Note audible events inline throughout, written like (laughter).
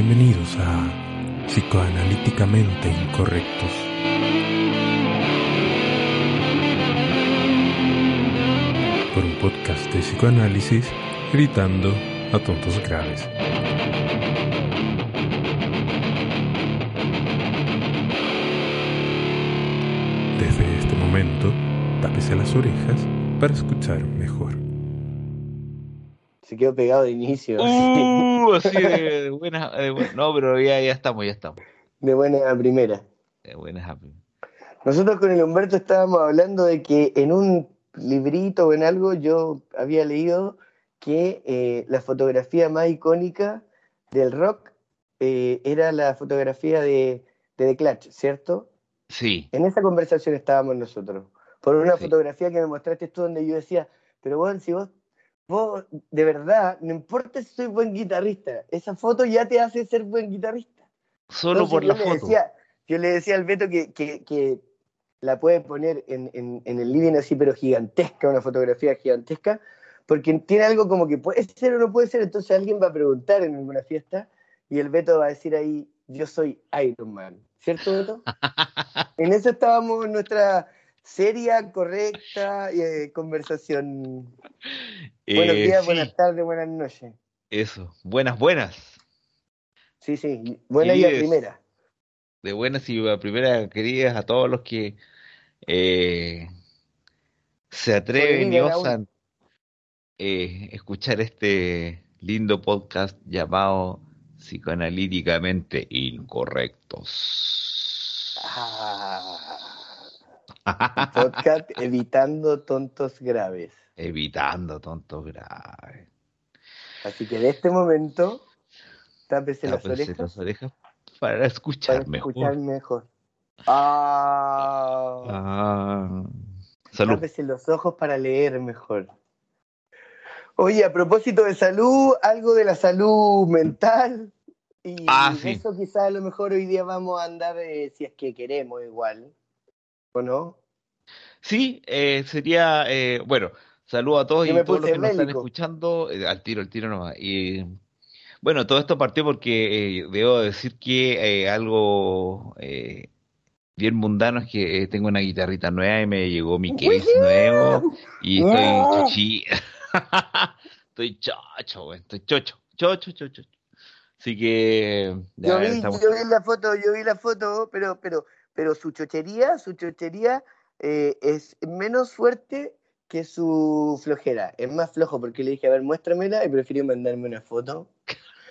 Bienvenidos a Psicoanalíticamente Incorrectos. Por un podcast de psicoanálisis gritando a tontos graves. Desde este momento, tápese las orejas para escuchar mejor. Quedó pegado de inicio. Uh, (laughs) así de, de buenas, de no, pero ya, ya estamos, ya estamos. De buena a primera. De buenas a- Nosotros con el Humberto estábamos hablando de que en un librito o en algo yo había leído que eh, la fotografía más icónica del rock eh, era la fotografía de, de The Clash, ¿cierto? Sí, En esa conversación estábamos nosotros. Por una Sí. fotografía que me mostraste tú donde yo decía, pero bueno, si vos, vos de verdad, no importa si soy buen guitarrista, esa foto ya te hace ser buen guitarrista. solo Entonces por la foto. decía- yo le decía al Beto que, que- que la puede poner en, en- en el living así, pero gigantesca, una fotografía gigantesca, porque tiene algo como que puede ser o no puede ser, entonces alguien va a preguntar en alguna fiesta y el Beto va a decir ahí, yo soy Iron Man. ¿Cierto, Beto? (laughs) en eso estábamos nuestra seria, correcta eh, conversación. Buenos Eh, días, sí, buenas tardes, buenas noches. Eso, buenas, buenas. Sí, sí, buena y a primera. De buenas y a primera queridas a todos los que eh, se atreven y osan eh, escuchar este lindo podcast llamado Psicoanalíticamente Incorrectos. Ah, (laughs) podcast evitando tontos graves. Evitando tontos graves. Así que de este momento, tápese las orejas las orejas para escuchar para mejor. mejor. Ah, Ah, salud. tápese los ojos para leer mejor. Oye, a propósito de salud, algo de la salud mental. Y Ah, sí. eso quizás a lo mejor hoy día vamos a andar, eh, si es que queremos igual. ¿O no? Sí, eh, sería, eh, bueno, saludo a todos Yo y me todos los que nos están escuchando, eh, al tiro, al tiro nomás. Y bueno, todo esto partió porque eh, debo decir que algo eh, bien mundano es que tengo una guitarrita nueva y me llegó mi case nuevo y estoy chochi. (laughs) Estoy chocho, güey, estoy chocho, chocho, chocho. Así que ya Yo vi, estamos. yo vi la foto, yo vi la foto, pero, pero, pero su chochería, su chochería eh, es menos fuerte que su flojera. Es más flojo porque le dije, a ver, muéstramela y prefirió mandarme una foto.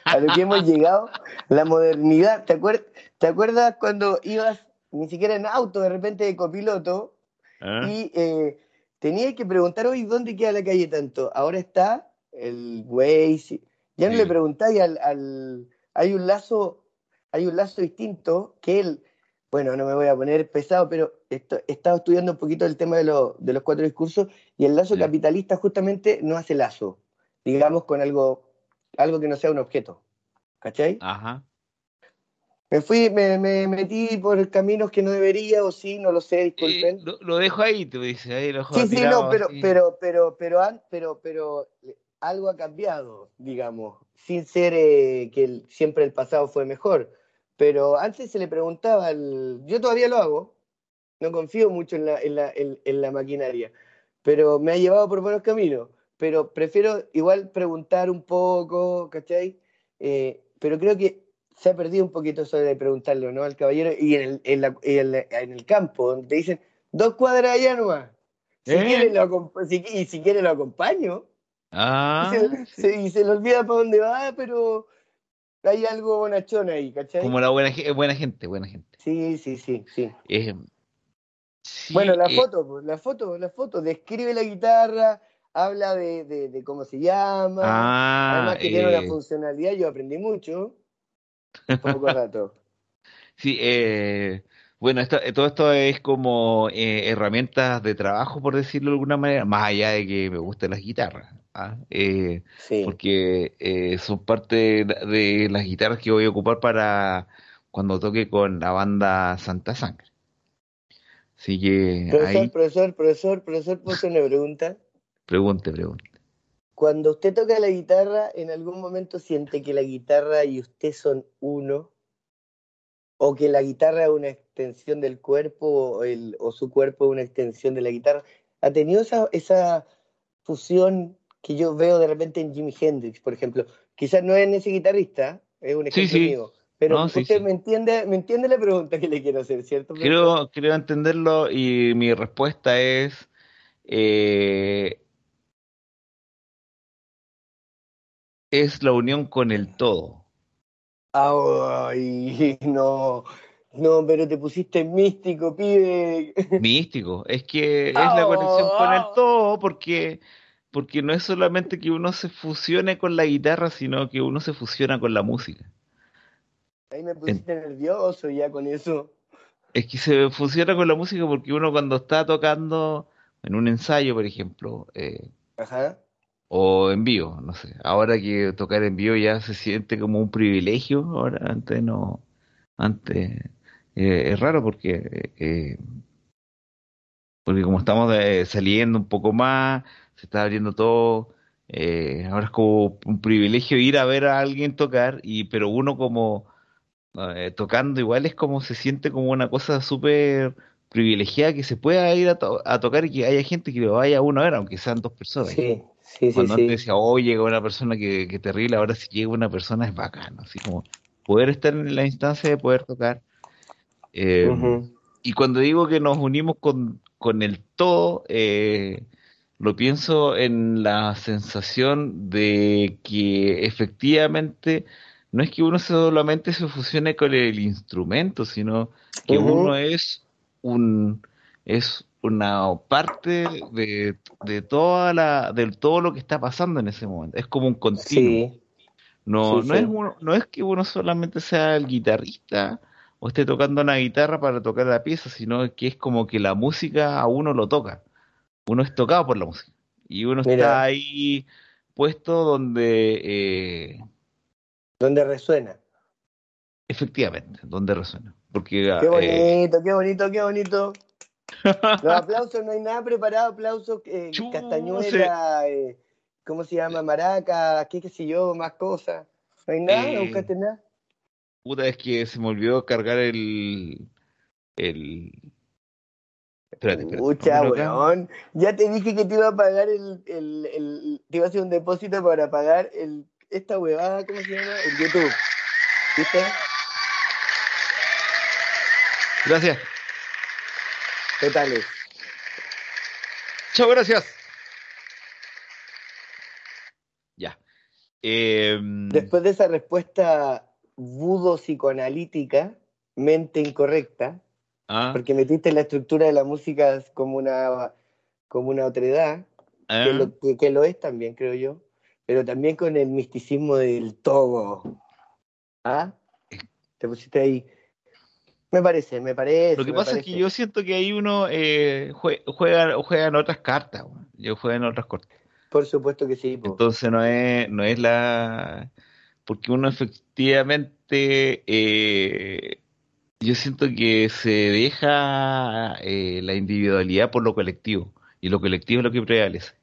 A lo que hemos llegado, la modernidad. ¿Te, acuer- ¿Te acuerdas cuando ibas ni siquiera en auto, de repente de copiloto, ¿Ah? y eh, tenías que preguntar hoy dónde queda la calle tanto? Ahora está el Waze. Ya no Sí. le preguntáis al, al- Hay un lazo, hay un lazo distinto que él. Bueno, no me voy a poner pesado, pero esto- he estado estudiando un poquito el tema de, lo- de los cuatro discursos y el lazo capitalista justamente no hace lazo, digamos con algo, algo que no sea un objeto. ¿Cachai? Ajá. Me fui, me, me metí por caminos que no debería, o sí, no lo sé, disculpen. Eh, lo, lo dejo ahí, te dice, ahí lo Sí, sí, no, pero, así. pero, pero, pero, pero, pero, algo ha cambiado, digamos, sin ser eh, que el- siempre el pasado fue mejor. Pero antes se le preguntaba, al- yo todavía lo hago, no confío mucho en la, en la, en, en la maquinaria, pero me ha llevado por buenos caminos. Pero prefiero igual preguntar un poco, ¿cachai? Eh, pero creo que se ha perdido un poquito de preguntarlo, ¿no? Al caballero y en el, en la- en la- en el campo, donde te dicen, dos cuadras allá nomás. Si ¿Eh? quiere lo si- y si quiere lo acompaño. Ah, y, se, sí. se- y se le olvida para dónde va, pero hay algo bonachón ahí, ¿cachai? Como la buena, buena gente, buena gente. Sí, sí, sí, sí. Eh, sí, bueno, la eh, foto, la foto, la foto, describe la guitarra, habla de, de- de cómo se llama, Ah, además que tiene una eh, funcionalidad, yo aprendí mucho, poco rato. (laughs) sí, eh, bueno, esto, todo esto es como eh, herramientas de trabajo, por decirlo de alguna manera, más allá de que me gusten las guitarras, ¿ah? Eh, Sí. porque eh, son parte de las guitarras que voy a ocupar para cuando toque con la banda Santa Sangre. Así que Profesor, ahí profesor, profesor, profesor, ¿puedo hacer una pregunta? (laughs) pregunte, pregunte. cuando usted toca la guitarra, ¿en algún momento siente que la guitarra y usted son uno? ¿O que la guitarra es una extensión del cuerpo o, el, o su cuerpo es una extensión de la guitarra? ¿Ha tenido esa, esa fusión que yo veo de repente en Jimi Hendrix, por ejemplo? Quizás no es en ese guitarrista, es un ejemplo sí. mío. Pero No, sí, usted sí. me entiende, me entiende la pregunta que le quiero hacer, ¿cierto? Creo, creo entenderlo y mi respuesta es eh, es la unión con el todo. Ay, (laughs) no, no, pero te pusiste místico, pibe. Místico, es que es la (laughs) conexión con el Oh. todo porque, porque no es solamente que uno se fusione con la guitarra, sino que uno se fusiona con la música. Ahí me pusiste nervioso ya con eso. Es que se fusiona con la música porque uno cuando está tocando en un ensayo, por ejemplo, eh, Ajá. o en vivo, no sé. Ahora que tocar en vivo ya se siente como un privilegio, ahora antes no, antes eh, es raro porque eh, porque como estamos saliendo un poco más, se está abriendo todo, eh, ahora es como un privilegio ir a ver a alguien tocar y pero uno como eh, tocando igual es como se siente como una cosa súper privilegiada que se pueda ir a, to- a tocar y que haya gente que lo vaya a uno a ver, aunque sean dos personas. Sí, sí, Cuando sí. antes decía, oh, llega una persona que, que terrible, ahora si llega una persona es bacano, así como poder estar en la instancia de poder tocar. Eh. Y cuando digo que nos unimos con, con el todo, eh, lo pienso en la sensación de que efectivamente no es que uno solamente se fusione con el instrumento, sino que uno es un es una parte de, de toda la de todo lo que está pasando en ese momento. Es como un continuo. Sí, No, Sí, no sí. es uno- no es que uno solamente sea el guitarrista o esté tocando una guitarra para tocar la pieza, sino que es como que la música a uno lo toca. Uno es tocado por la música. Y uno Mira. está ahí puesto donde, eh, donde resuena. efectivamente, donde resuena. Porque Qué eh, bonito, qué bonito, qué bonito. (laughs) Los aplausos, no hay nada preparado, aplausos, eh, castañuela, eh, ¿cómo se llama? Maracas, qué qué sé yo, más cosas. No hay nada, no Eh, buscaste nada. puta, es que se me olvidó cargar el, el... Espérate, espérate. Pucha, weón. Ya te dije que te iba a pagar el, el, el- te iba a hacer un depósito para pagar el, esta huevada, ¿cómo se llama? El YouTube. ¿Viste? Gracias. Totales. Chao, gracias. Ya. Em, Después de esa respuesta budo psicoanalítica, mente incorrecta, ah, porque metiste la estructura de la música como una, como una otredad, ah, que, lo, que, que lo es también, creo yo, pero también con el misticismo del todo. ¿Ah? Te pusiste ahí. Me parece, me parece. Lo que pasa es que yo siento que ahí uno eh, jue- juega, juega en otras cartas. Yo juego en otras cartas. Por supuesto que sí. po. Entonces no es, no es la... Porque uno efectivamente, eh, yo siento que se deja eh, la individualidad por lo colectivo, y lo colectivo es lo que prevalece.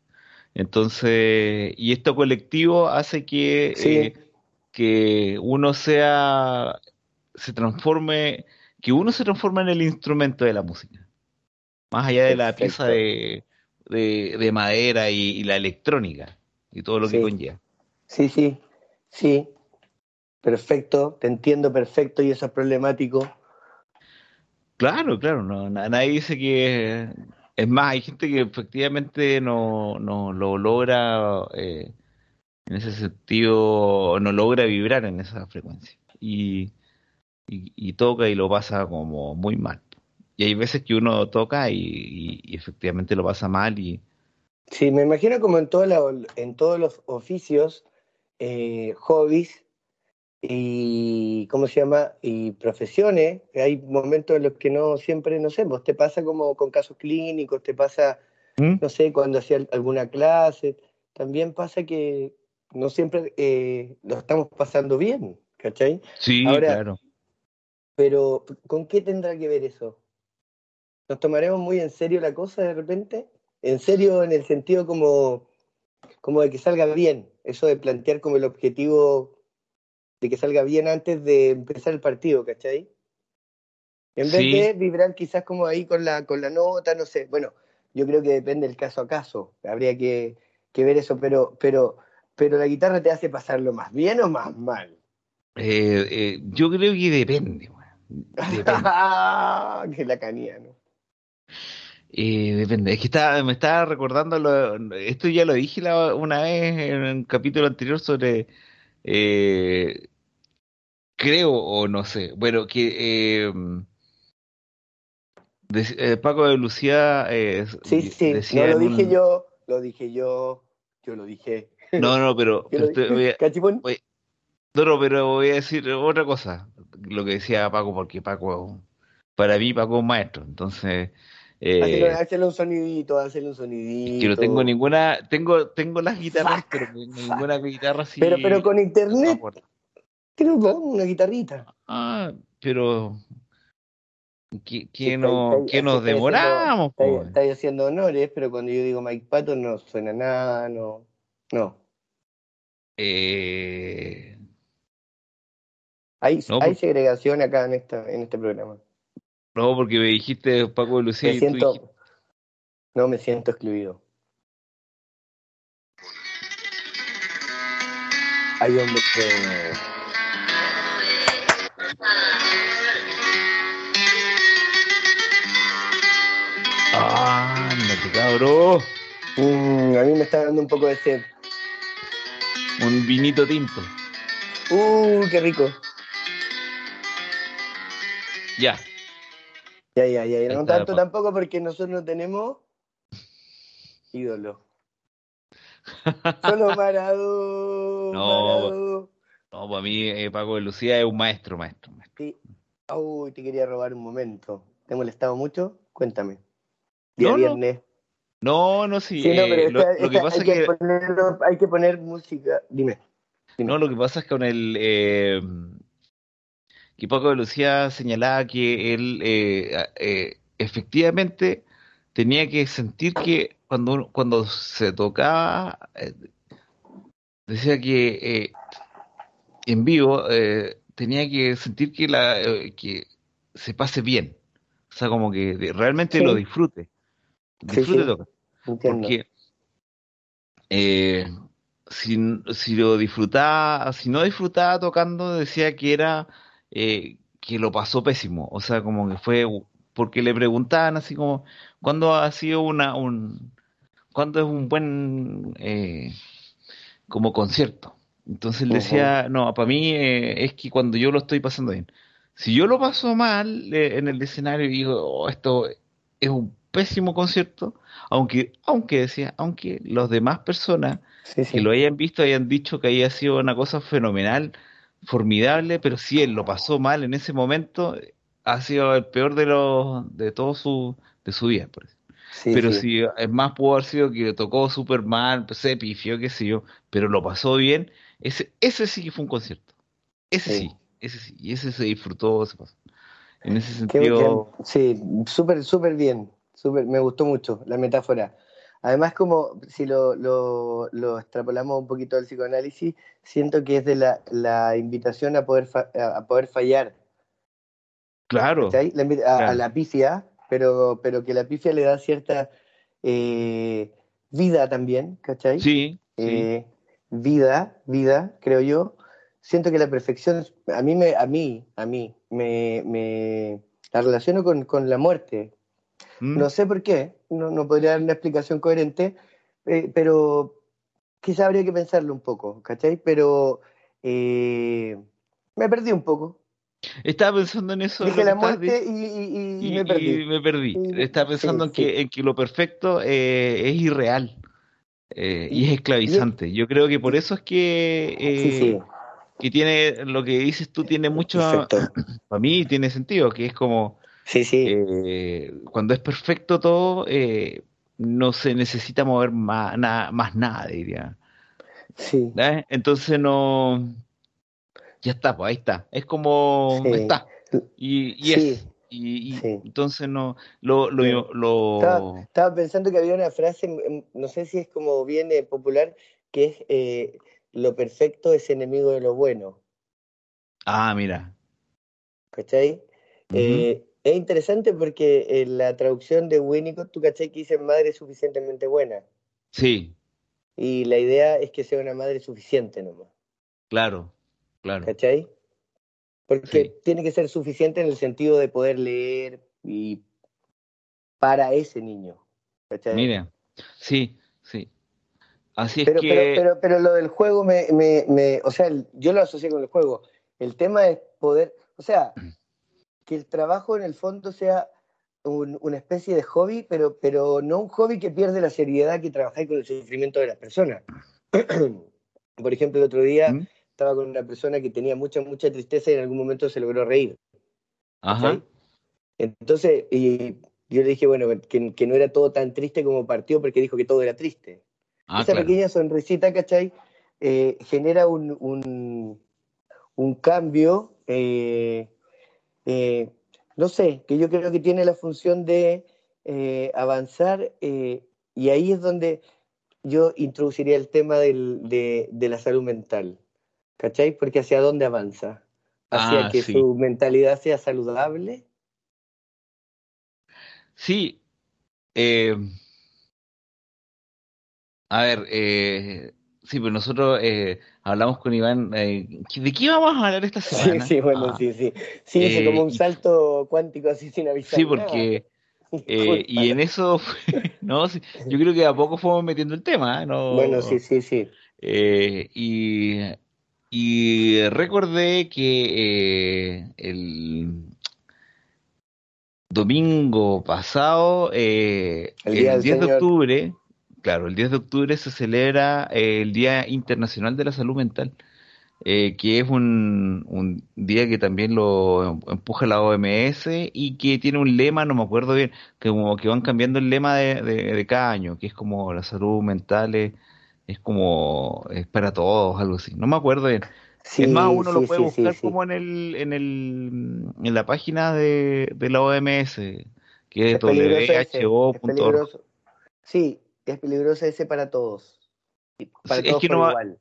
Entonces, y esto colectivo hace que, Sí. eh, que uno sea, se transforme, que uno se transforme en el instrumento de la música, más allá de la Perfecto. pieza de, de, de madera y, y la electrónica y todo lo que conlleva. Sí, sí, sí. Perfecto, te entiendo perfecto y eso es problemático. Claro, claro, no, na- nadie dice que... Es más, hay gente que efectivamente no, no lo logra, eh, en ese sentido, no logra vibrar en esa frecuencia. Y, y, y toca y lo pasa como muy mal. Y hay veces que uno toca y, y- efectivamente lo pasa mal y... Sí, me imagino como en, toda la- en todos los oficios, eh, hobbies y, ¿cómo se llama? Y profesiones, hay momentos en los que no siempre, no sé, vos te pasa como con casos clínicos, te pasa, ¿Mm? no sé, cuando hacía alguna clase, también pasa que no siempre eh, lo estamos pasando bien, ¿cachai? Sí, Ahora- claro. Pero, ¿con qué tendrá que ver eso? ¿Nos tomaremos muy en serio la cosa de repente? ¿En serio en el sentido como como de que salga bien, eso de plantear como el objetivo de que salga bien antes de empezar el partido, ¿cachai? En vez Sí. de vibrar quizás como ahí con la, con la nota, no sé. Bueno, yo creo que depende del caso a caso. Habría que, que ver eso, pero, pero, pero la guitarra te hace pasarlo más bien o más mal. Eh, eh, yo creo que depende. Depende. (laughs) que la canía, ¿no? Eh, depende. Es que me estaba recordando, lo- esto ya lo dije la- una vez en un capítulo anterior sobre, eh, creo o no sé, bueno, que eh, dec- eh, Paco de Lucía eh, Sí, sí, decía no lo dije un- yo, lo dije yo, yo lo dije. No, no, pero, (laughs) pero no, no, pero voy a decir otra cosa, lo que decía Paco, porque Paco, para mí Paco es un maestro, entonces... eh, hazle un sonidito, hazle un sonidito. que no tengo ninguna, tengo, tengo las guitarras, Fuck, pero ninguna guitarra sí. Pero, pero con no internet, aporta. Creo que una guitarrita. Ah, pero Sí, que está- no, está- que nos está haciendo- demoramos, po. está haciendo honores, pero cuando yo digo Mike Patton no suena nada, no. No. Eh, Hay, No, hay segregación acá en, esta, en este programa. no, porque me dijiste Paco de Lucía Me y tú siento. dijiste, No me siento excluido. Hay hombre que. Ándate, cabrón, Mm, a mí me está dando un poco de sed. un vinito tinto. Uh, qué rico. Ya, Ya, ya, ya. No está, tanto tampoco porque nosotros no tenemos ídolo. Solo (laughs) Maradona. No, Maradona. no, para mí eh, Paco de Lucía es un maestro, maestro, maestro. Sí. Uy, te quería robar un momento. ¿Te he molestado mucho? Cuéntame. Día No, no. viernes. No, no, sí, Sí, no, eh, lo, esta- lo que pasa hay, es que... que ponerlo- hay que poner música. Dime. Dime. No, lo que pasa es que con el eh, que Paco de Lucía señalaba que él eh, eh, efectivamente tenía que sentir que cuando cuando se tocaba eh, decía que eh, en vivo tenía que sentir que la que se pase bien, o sea, como que realmente Sí. lo disfrute, Sí, disfrute sí. tocar. Entiendo. Porque eh, si, si lo disfrutaba, si no disfrutaba tocando, decía que era eh, que lo pasó pésimo. O sea, como que fue porque le preguntaban así como, ¿cuándo ha sido una un cuándo es un buen eh, como concierto? Entonces él decía, no, para mí eh, es que cuando yo lo estoy pasando bien. Si yo lo paso mal en el escenario y digo, "Oh, esto es un pésimo concierto, aunque, aunque decía, aunque los demás personas Sí, sí. que lo hayan visto hayan dicho que había sido una cosa fenomenal, formidable, pero si él lo pasó mal en ese momento, ha sido el peor de los de todo su de su vida, por eso. Sí, Pero si es más pudo haber sido que le tocó súper mal, pues, se pifió, qué sé yo, pero lo pasó bien, ese ese sí que fue un concierto. Ese Sí. ese sí, y ese se disfrutó, se pasó. En ese sentido, sí, súper, súper bien. Súper, me gustó mucho la metáfora. Además, como si lo, lo, lo extrapolamos un poquito al psicoanálisis, siento que es de la, la invitación a poder, fa- a a poder fallar. claro. La a, a Claro. la pifia, pero, pero que la pifia le da cierta eh, vida también, ¿cachai? sí, sí. Eh, vida, vida, creo yo. Siento que la perfección, a mí, me, a mí, a mí, me, me la relaciono con, con la muerte. Mm. No sé por qué, no, no podría dar una explicación coherente, eh, pero quizá habría que pensarlo un poco, ¿cachai? Pero eh, me perdí un poco. Estaba pensando en eso. Dije la muerte y, y- y- y Y, me perdí. y me perdí. Estaba pensando sí, en, que, en que lo perfecto eh, es irreal y es esclavizante. Yo creo que por eso es que, sí, que tiene lo que dices tú tiene mucho, perfecto. (clears throat) para mí tiene sentido, que es como Sí, sí, eh, cuando es perfecto todo, eh, no se necesita mover más, nada, más nada, diría. sí. Entonces no, ya está, pues ahí está. Es como Sí. está. Y, y Sí. es. Y, y Sí. entonces no lo, lo, lo- Estaba, estaba pensando que había una frase, no sé si es como bien eh, popular, que es eh, lo perfecto es enemigo de lo bueno, Ah, mira. ¿cachai? Eh, es interesante porque en la traducción de Winnicott, tú cachai que dice madre suficientemente buena. Sí, Y la idea es que sea una madre suficiente nomás, claro, claro. ¿cachai? Porque Sí. tiene que ser suficiente en el sentido de poder leer y para ese niño, ¿cachai? Mira, sí, sí. Así es Pero, que, pero, pero, pero lo del juego me, me, me, o sea, yo lo asocié con el juego. El tema es poder, o sea, que el trabajo en el fondo sea un- una especie de hobby, pero, pero no un hobby que pierde la seriedad que trabajáis con el sufrimiento de las personas. (clears throat) Por ejemplo, el otro día ¿Mm? estaba con una persona que tenía mucha, mucha tristeza y en algún momento se logró reír. Ajá, ¿cachai? Entonces, y yo le dije, bueno, que, que no era todo tan triste como partió porque dijo que todo era triste. ah, Esa claro. pequeña sonrisita, ¿cachai? Eh, genera un, un, un cambio, eh, eh, no sé, que yo creo que tiene la función de eh, avanzar eh, y ahí es donde yo introduciría el tema del, de, de la salud mental, ¿cachai? Porque hacia dónde avanza, hacia Ah, que sí. su mentalidad sea saludable. Sí, a ver, eh, sí, pues nosotros eh, hablamos con Iván, eh, ¿de qué vamos a hablar esta Sí, semana? sí, bueno, Ah, sí, sí. Sí, hice eh, como un salto cuántico así sin avisar sí, porque eh, (laughs) y en eso, (laughs) no, sí, yo creo que a poco fuimos metiendo el tema. No, Bueno, sí, sí, sí. Y, y recordé que el domingo pasado, El Día el del 10 de octubre, claro, el 10 de octubre se celebra eh, el Día Internacional de la Salud Mental, eh, que es un, un día que también lo empuja la OMS y que tiene un lema, no me acuerdo bien, que como que van cambiando el lema de, de- de cada año, que es como la salud mental es, es como es para todos, algo así. No me acuerdo bien. Sí, es más, uno lo puede sí, buscar como en el, en el, en la página de, de la OMS, que es Es who.org. Sí, es peligroso ese para todos. Para Sí, es todos que por no igual.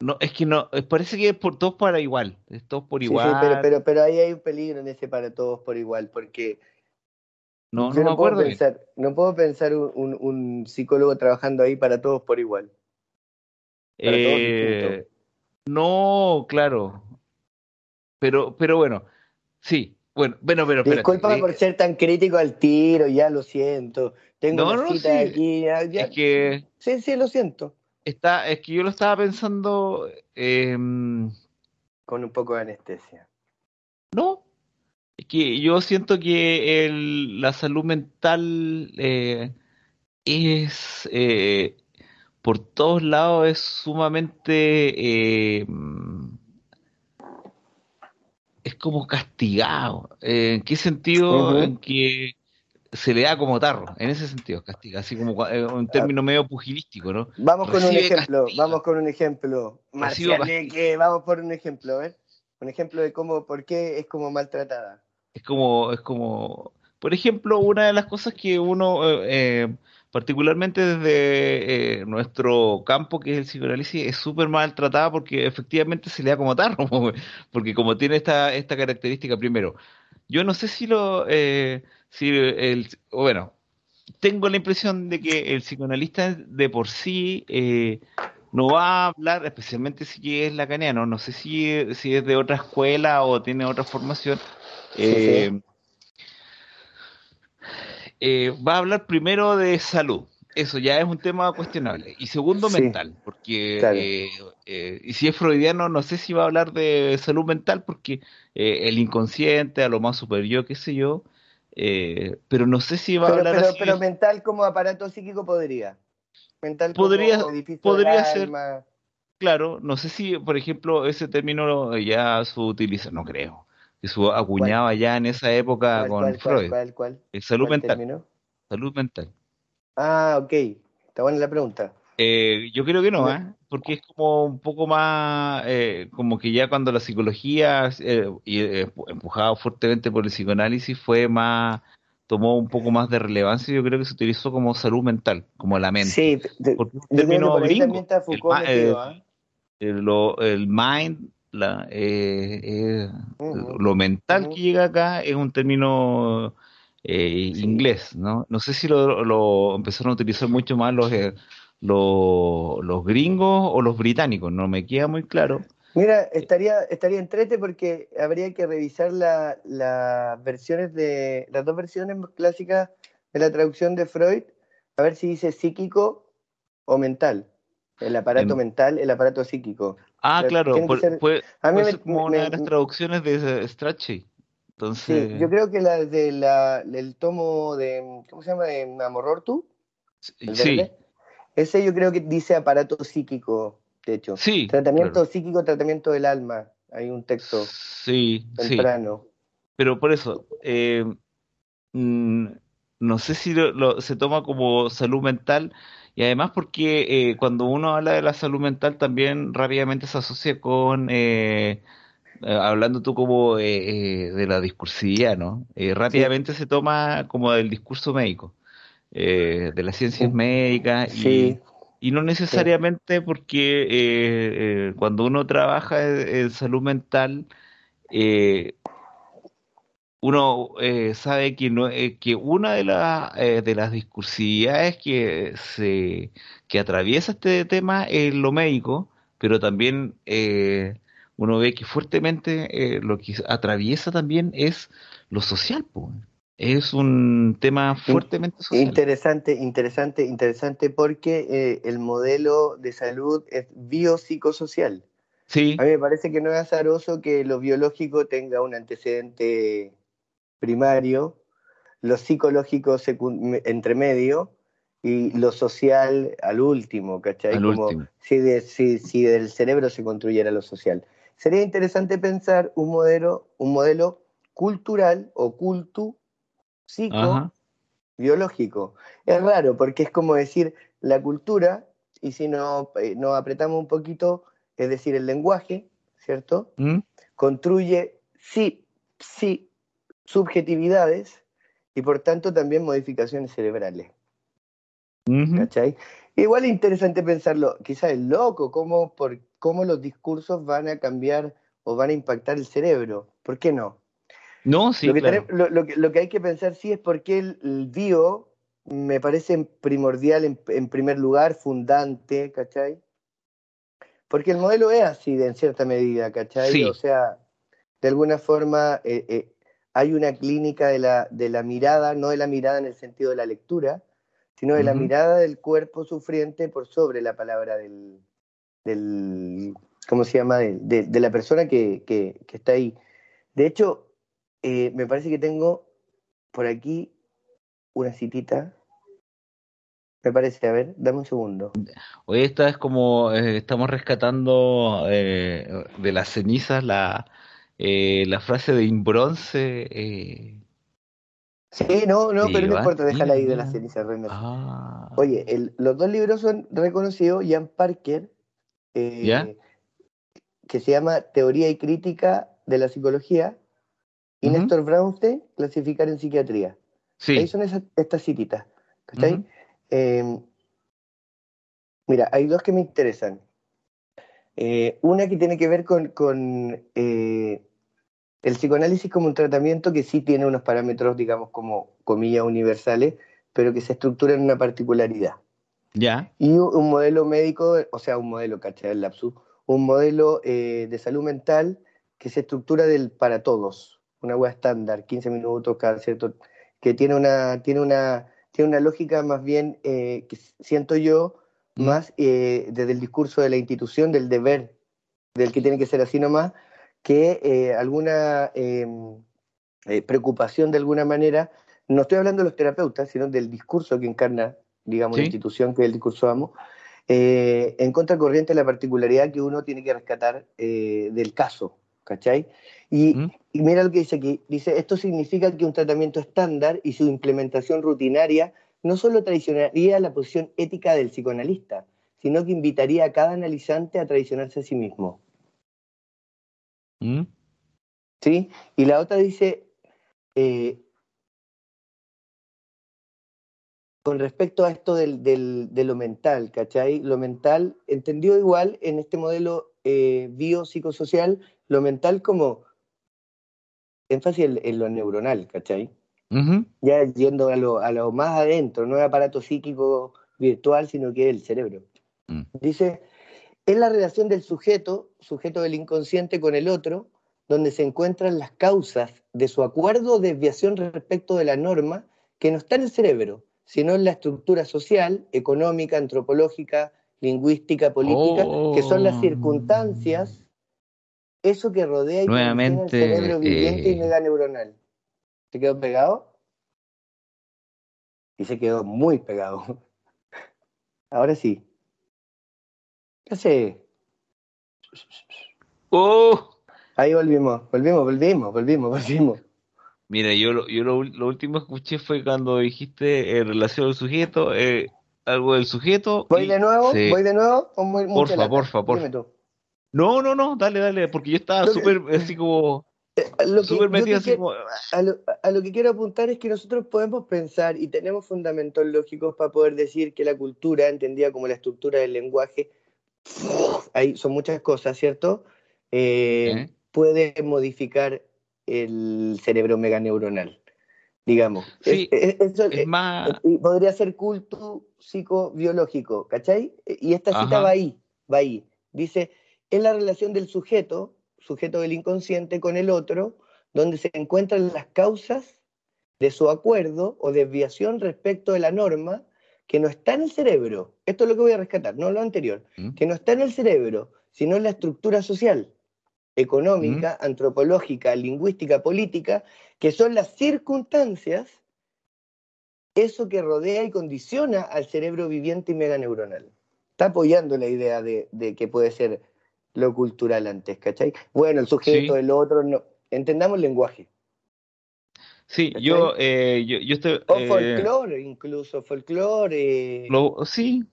No, es que no, eh, parece que es por todos para igual, es todos por Sí, sí, igual. pero, pero, pero ahí hay un peligro en ese para todos por igual, porque no, yo no me puedo bien. pensar, no puedo pensar un, un- un psicólogo trabajando ahí para todos por igual. Para todos Eh, distinto. no, claro. Pero, pero bueno, sí. Bueno, bueno, pero espérate. Discúlpame eh, por ser tan crítico al tiro, ya lo siento. Tengo No, una no, cita sí. aquí, ya, ya. es que Sí, sí, lo siento. está, es que yo lo estaba pensando, eh, Con un poco de anestesia. no, es que yo siento que el, la salud mental eh, es eh, por todos lados es sumamente eh, es como castigado. Eh, ¿En qué sentido? En que se le da como tarro, en ese sentido, castiga, así como eh, un término medio pugilístico, ¿no? Vamos con un ejemplo, castigo. vamos con un ejemplo. Vamos por un ejemplo, ver. Un ejemplo de cómo, por qué es como maltratada. Es como, es como, por ejemplo, una de las cosas que uno, eh, eh, particularmente desde eh, nuestro campo, que es el psicoanálisis, es súper maltratada porque efectivamente se le da como tarro, (laughs) porque como tiene esta, esta característica, primero, yo no sé si lo, eh, si el, bueno, tengo la impresión de que el psicoanalista de por sí eh, no va a hablar, especialmente si es lacaniano, no sé si, si es de otra escuela o tiene otra formación, Sí, eh, eh, va a hablar primero de salud. Eso ya es un tema cuestionable. Y segundo, Sí, mental, porque claro. eh, eh, y si es freudiano, no sé si va a hablar de salud mental, porque eh, el inconsciente, a lo más superior, qué sé yo, pero no sé si va a hablar pero, así. pero mental como aparato psíquico podría. Mental Podría- como podría ser. alma. Claro, no sé si, por ejemplo, ese término ya su utiliza, no creo, que su acuñaba ya en esa época ¿Cuál, con cuál, Freud. cuál, cuál, cuál? El salud ¿Cuál mental, término? salud mental. Ah, ok. Está buena la pregunta. Eh, yo creo que no, ¿eh? porque es como un poco más, eh, como que ya cuando la psicología, eh, y, eh, empujada fuertemente por el psicoanálisis, fue más, tomó un poco más de relevancia, yo creo que se utilizó como salud mental, como la mente. Sí, de- Porque un término gringo. El, metido, ¿ah? el- lo- el mind, la, eh, eh, lo mental que llega acá es un término eh, Sí. inglés, ¿no? No sé si lo, lo empezaron a utilizar mucho más los, eh, los, los gringos o los británicos, no me queda muy claro. Mira, estaría, estaría entrete porque habría que revisar la- las versiones de, las dos versiones clásicas de la traducción de Freud, a ver si dice psíquico o mental. El aparato En- mental, el aparato psíquico. Ah, claro, por- ser- fue, A mí fue me- ser como me- una de las traducciones de Strachey. Entonces, Sí, yo creo que la de la, del tomo de, ¿cómo se llama? De Amorortu, el sí. Ese yo creo que dice aparato psíquico, de hecho. sí, Tratamiento claro. psíquico, tratamiento del alma. Hay un texto Sí, sí. temprano. Pero por eso, eh, mm, no sé si lo- lo- se toma como salud mental y además porque eh, cuando uno habla de la salud mental también rápidamente se asocia con, eh, eh, hablando tú como eh, de la discursividad, ¿no? Rápidamente se toma como del discurso médico, de las ciencias Sí. médicas y, Sí, y no necesariamente porque cuando uno trabaja en, en salud mental, eh, uno eh, sabe que, no, eh, que una de, las eh, de las discursividades que, se, que atraviesa este tema es lo médico, pero también eh, uno ve que fuertemente lo que atraviesa también es lo social, po. Es un tema fuertemente social. interesante, interesante, interesante porque eh, el modelo de salud es biopsicosocial. Sí, A mí me parece que no es azaroso que lo biológico tenga un antecedente primario, lo psicológico entre medio y lo social al último, ¿cachai? Al Como último. Si, de- si, si del cerebro se construyera lo social. Sería interesante pensar un modelo, un modelo cultural o cultu psico Ajá. biológico. Es raro porque es como decir la cultura, y si no, eh, nos apretamos un poquito, es decir, el lenguaje, ¿cierto? ¿Mm? Construye sí, sí, subjetividades y por tanto también modificaciones cerebrales. ¿cachai? Igual es interesante pensarlo, quizás es loco, cómo, por, cómo los discursos van a cambiar o van a impactar el cerebro. ¿Por qué no? No, sí, lo, que claro. tenemos- lo- lo que, lo que hay que pensar sí es por qué el, el bio me parece primordial en, en primer lugar, fundante, ¿cachai? Porque el modelo es así de, en cierta medida, ¿cachai? Sí. O sea, de alguna forma eh, eh, hay una clínica de la, de la mirada, no de la mirada en el sentido de la lectura, sino de la mirada del cuerpo sufriente por sobre la palabra del, del ¿cómo se llama? De, de- de la persona que, que- que está ahí. De hecho, eh, me parece que tengo por aquí una citita. Me parece, a ver, dame un segundo. Hoy esta es como eh, estamos rescatando eh, de las cenizas la, eh, la frase de Imbronce. Eh, Sí, no, no, pero no importa, déjala ahí de cenizas, Renner. ah, Oye, el- los dos libros son reconocidos, Ian Parker, eh, ¿Ya? que se llama Teoría y Crítica de la Psicología, y Ujú. Néstor Brownstein, Clasificar en Psiquiatría. Ahí sí, son esas, estas cititas. Eh, mira, hay dos que me interesan. Eh, una que tiene que ver con, con, eh, el psicoanálisis como un tratamiento que sí tiene unos parámetros, digamos, como comillas universales, pero que se estructura en una particularidad. ya, Y un, modelo médico, o sea, un modelo, ¿cachai? El lapsus, un modelo eh, de salud mental que se estructura del para todos, una web estándar, 15 minutos cada cierto, que tiene una, tiene una, tiene una lógica más bien, que siento yo. Más eh, desde el discurso de la institución, del deber, del que tiene que ser así nomás, que eh, alguna eh, eh, preocupación de alguna manera, no estoy hablando de los terapeutas, sino del discurso que encarna, digamos, la institución que es el discurso amo, eh, en contracorriente de la particularidad que uno tiene que rescatar del caso, ¿cachai? Y, ¿Mm? y mira lo que dice aquí, dice, esto significa que un tratamiento estándar y su implementación rutinaria no solo traicionaría la posición ética del psicoanalista, sino que invitaría a cada analizante a traicionarse a sí mismo. ¿Mm? ¿Sí? Y la otra dice, eh, con respecto a esto del, del, de lo mental, ¿cachai? Lo mental, entendido igual en este modelo eh, biopsicosocial, lo mental como énfasis en, en lo neuronal, ¿cachai? Ya yendo a lo, a lo más adentro, no es aparato psíquico virtual, sino que es el cerebro. Mm. Dice, es la relación del sujeto, sujeto del inconsciente con el otro, donde se encuentran las causas de su acuerdo o desviación respecto de la norma que no está en el cerebro, sino en la estructura social, económica, antropológica, lingüística, política, que son las Oh. circunstancias, eso que rodea y Nuevamente, el cerebro viviente y eh, meganeuronal. ¿Se quedó pegado? Y se quedó muy pegado. (laughs) Ahora sí. ¿Qué hace? ¡Oh! Ahí volvimos, volvimos, volvimos, volvimos, volvimos. Mira, yo, lo, yo lo, lo último que escuché fue cuando dijiste en relación al sujeto, eh, algo del sujeto. ¿Voy de nuevo? se- ¿Voy de nuevo? ¿O muy, Porfa, porfa. No, no, no, dale, dale, porque yo estaba súper así como, A lo que- metido que como, a lo, a lo que quiero apuntar es que nosotros podemos pensar y tenemos fundamentos lógicos para poder decir que la cultura, entendida como la estructura del lenguaje, ahí son muchas cosas, ¿cierto? Eh, ¿Eh? Puede modificar el cerebro meganeuronal, digamos. Sí, Es- es- eso- es eh, más, podría ser culto psicobiológico, ¿cachai? Y esta cita Ajá. va ahí, va ahí. Dice, es la relación del sujeto, sujeto del inconsciente, con el otro, donde se encuentran las causas de su acuerdo o desviación respecto de la norma que no está en el cerebro. Esto es lo que voy a rescatar, no lo anterior. ¿Mm? Que no está en el cerebro, sino en la estructura social, económica, antropológica, lingüística, política, que son las circunstancias eso que rodea y condiciona al cerebro viviente y meganeuronal. Está apoyando la idea de, de que puede ser lo cultural antes, ¿cachai? Bueno, el sujeto, Sí. el otro, no. Entendamos el lenguaje. sí, ¿cachai? yo, eh, yo, yo estoy, O eh, folclore, incluso, folclore. lo- sí,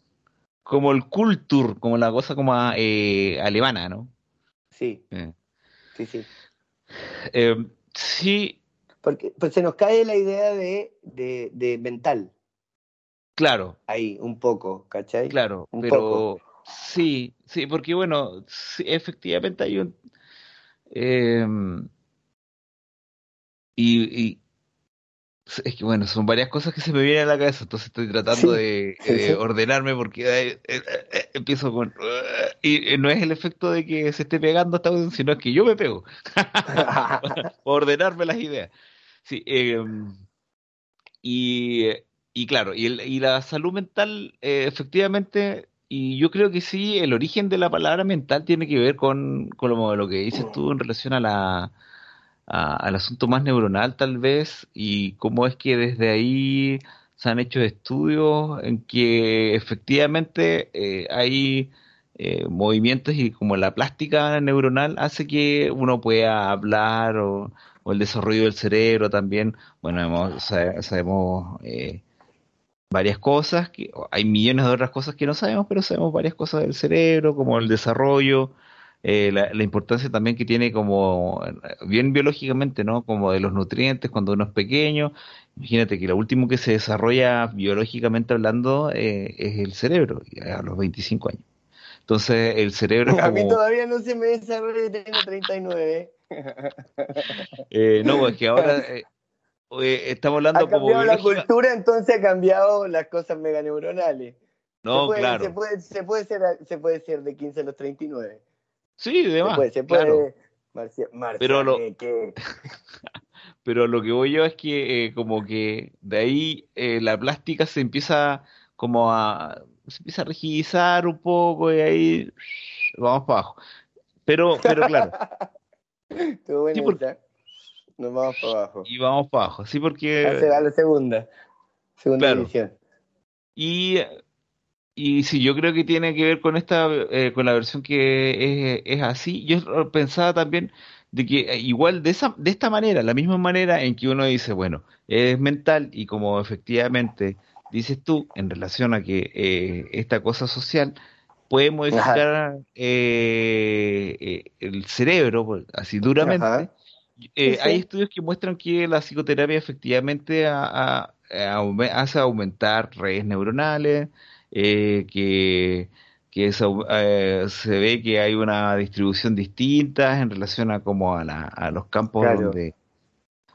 como el culture, como la cosa como eh, alemana, ¿no? Sí, Eh, sí, sí. eh, sí, Porque pues, se nos cae la idea de, de, de mental claro, ahí, un poco, ¿cachai? claro, Un pero sí, sí, porque bueno, sí, efectivamente hay un eh, y, y es que bueno, son varias cosas que se me vienen a la cabeza, entonces estoy tratando Sí, de, sí, de sí. ordenarme porque eh, eh, eh, empiezo con y no es el efecto de que se esté pegando esta sino es que yo me pego. (laughs) ordenarme las ideas. Sí, eh, y, y claro, y, el- y la salud mental, efectivamente, y yo creo que sí, el origen de la palabra mental tiene que ver con, con lo, lo que dices tú en relación a la, al asunto más neuronal, tal vez, y cómo es que desde ahí se han hecho estudios en que efectivamente eh, hay eh, movimientos y como la plástica neuronal hace que uno pueda hablar o, el desarrollo del cerebro también. Bueno, hemos- sa- sabemos eh, varias cosas, que, hay millones de otras cosas que no sabemos, pero sabemos varias cosas del cerebro, como el desarrollo, eh, la, la importancia también que tiene como, eh, bien biológicamente, ¿no? Como de los nutrientes cuando uno es pequeño. Imagínate que lo último que se desarrolla biológicamente hablando eh, es el cerebro, a los 25 años. Entonces, el cerebro (laughs) A mí todavía no se me desarrolla tengo 39. eh, no, es que ahora (laughs) eh, estamos hablando Ha como cambiado la cultura, entonces ha cambiado las cosas meganeuronales. No, se puede, claro. Se puede, se, puede ser, se puede ser de 15 a los 39. Sí, Se demás, puede, se puede. claro. Marcia, Marcia, Pero lo- que- (laughs) Pero lo que voy yo es que eh, como que de ahí eh, la plástica se empieza como a se empieza a rigidizar un poco y ahí vamos para abajo. Pero pero claro, (laughs) Estuvo buena Sí, porque-. Nos vamos para abajo. y vamos para abajo, sí Ah, se porque va la segunda. Segunda Claro. edición. y y sí, yo creo que tiene que ver con esta eh, con la versión que es, es así. Yo pensaba también de que eh, igual de esa de esta manera, la misma manera en que uno dice, bueno, es mental y como efectivamente dices tú en relación a que eh, esta cosa social puede modificar eh, eh, el cerebro, así duramente. Eh, hay estudios que muestran que la psicoterapia efectivamente hace aumentar redes neuronales, que, que se ve que hay una distribución distinta en relación a como a, la, a los campos donde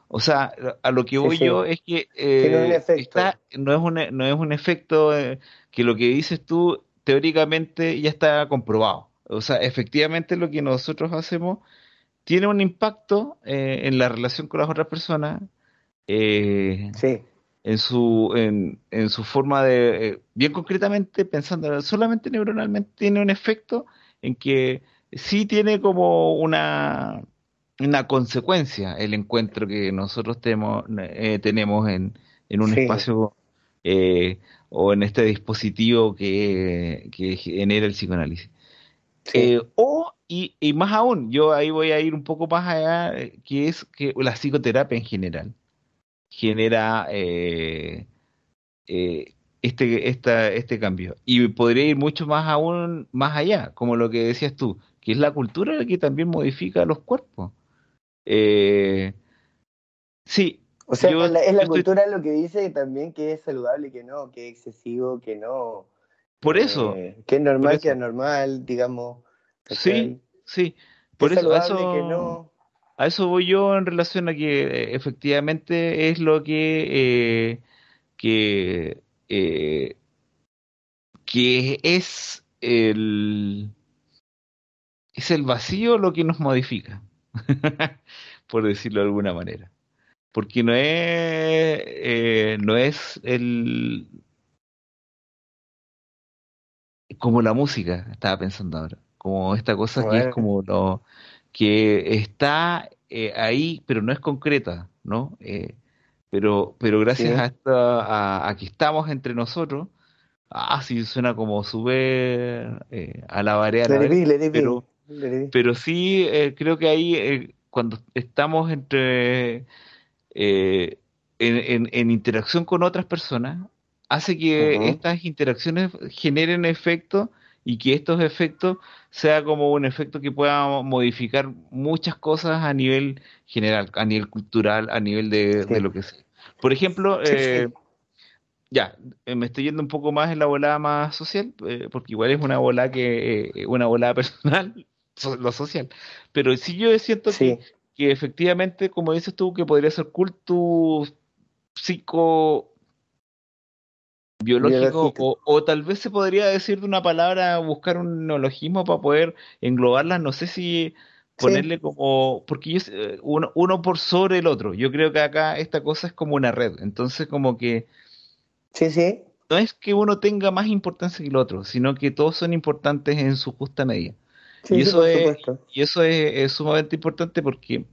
o sea, a lo que voy yo es. que eh, está, no, es un, no es un efecto eh, que lo que dices tú teóricamente ya está comprobado. O sea, efectivamente lo que nosotros hacemos tiene un impacto eh, en la relación con las otras personas. en su en, en su forma de bien concretamente pensando solamente neuronalmente tiene un efecto en que sí tiene como una una consecuencia el encuentro que nosotros tenemos, eh, tenemos en, en un espacio eh, o en este dispositivo que, genera el psicoanálisis. Eh, o, y, y, más aún, yo ahí voy a ir un poco más allá, que es que la psicoterapia en general genera este, esta, este cambio. Y podría ir mucho más aún más allá, como lo que decías tú, que es la cultura que también modifica los cuerpos. Eh, sí. O sea, es la cultura lo que dice también que es saludable, que no, que es excesivo, que no. Por eso. Eh, que es normal, que es anormal, digamos. Sí, sí. Por eso, a eso, que no. a eso voy yo en relación a que eh, efectivamente es lo que, que, que es el, es el vacío lo que nos modifica. (laughs) por decirlo de alguna manera. Porque no es, eh, no es el... como la música, estaba pensando ahora, como esta cosa que es como lo que está eh, ahí, pero no es concreta, ¿no? Eh, pero, pero gracias a, esta, a, que estamos entre nosotros, ah, sí suena como súper a la variedad, pero, pero sí creo que ahí cuando estamos entre eh, en, interacción con otras personas, hace que estas interacciones generen efectos y que estos efectos sea como un efecto que pueda modificar muchas cosas a nivel general, a nivel cultural, a nivel de, lo que sea. Por ejemplo, eh, ya, eh, me estoy yendo un poco más en la volada más social, porque igual es una volada que, una volada (laughs) personal, lo social. Pero sí yo siento que, que, efectivamente, como dices tú, que podría ser culto psico biológico, o, tal vez se podría decir de una palabra, buscar un neologismo para poder englobarlas, no sé si ponerle como, porque yo, eh, uno, uno por sobre el otro, yo creo que acá esta cosa es como una red, entonces como que... Sí, sí. No es que uno tenga más importancia que el otro, sino que todos son importantes en su justa medida. Y, eso es, y eso es, sumamente importante porque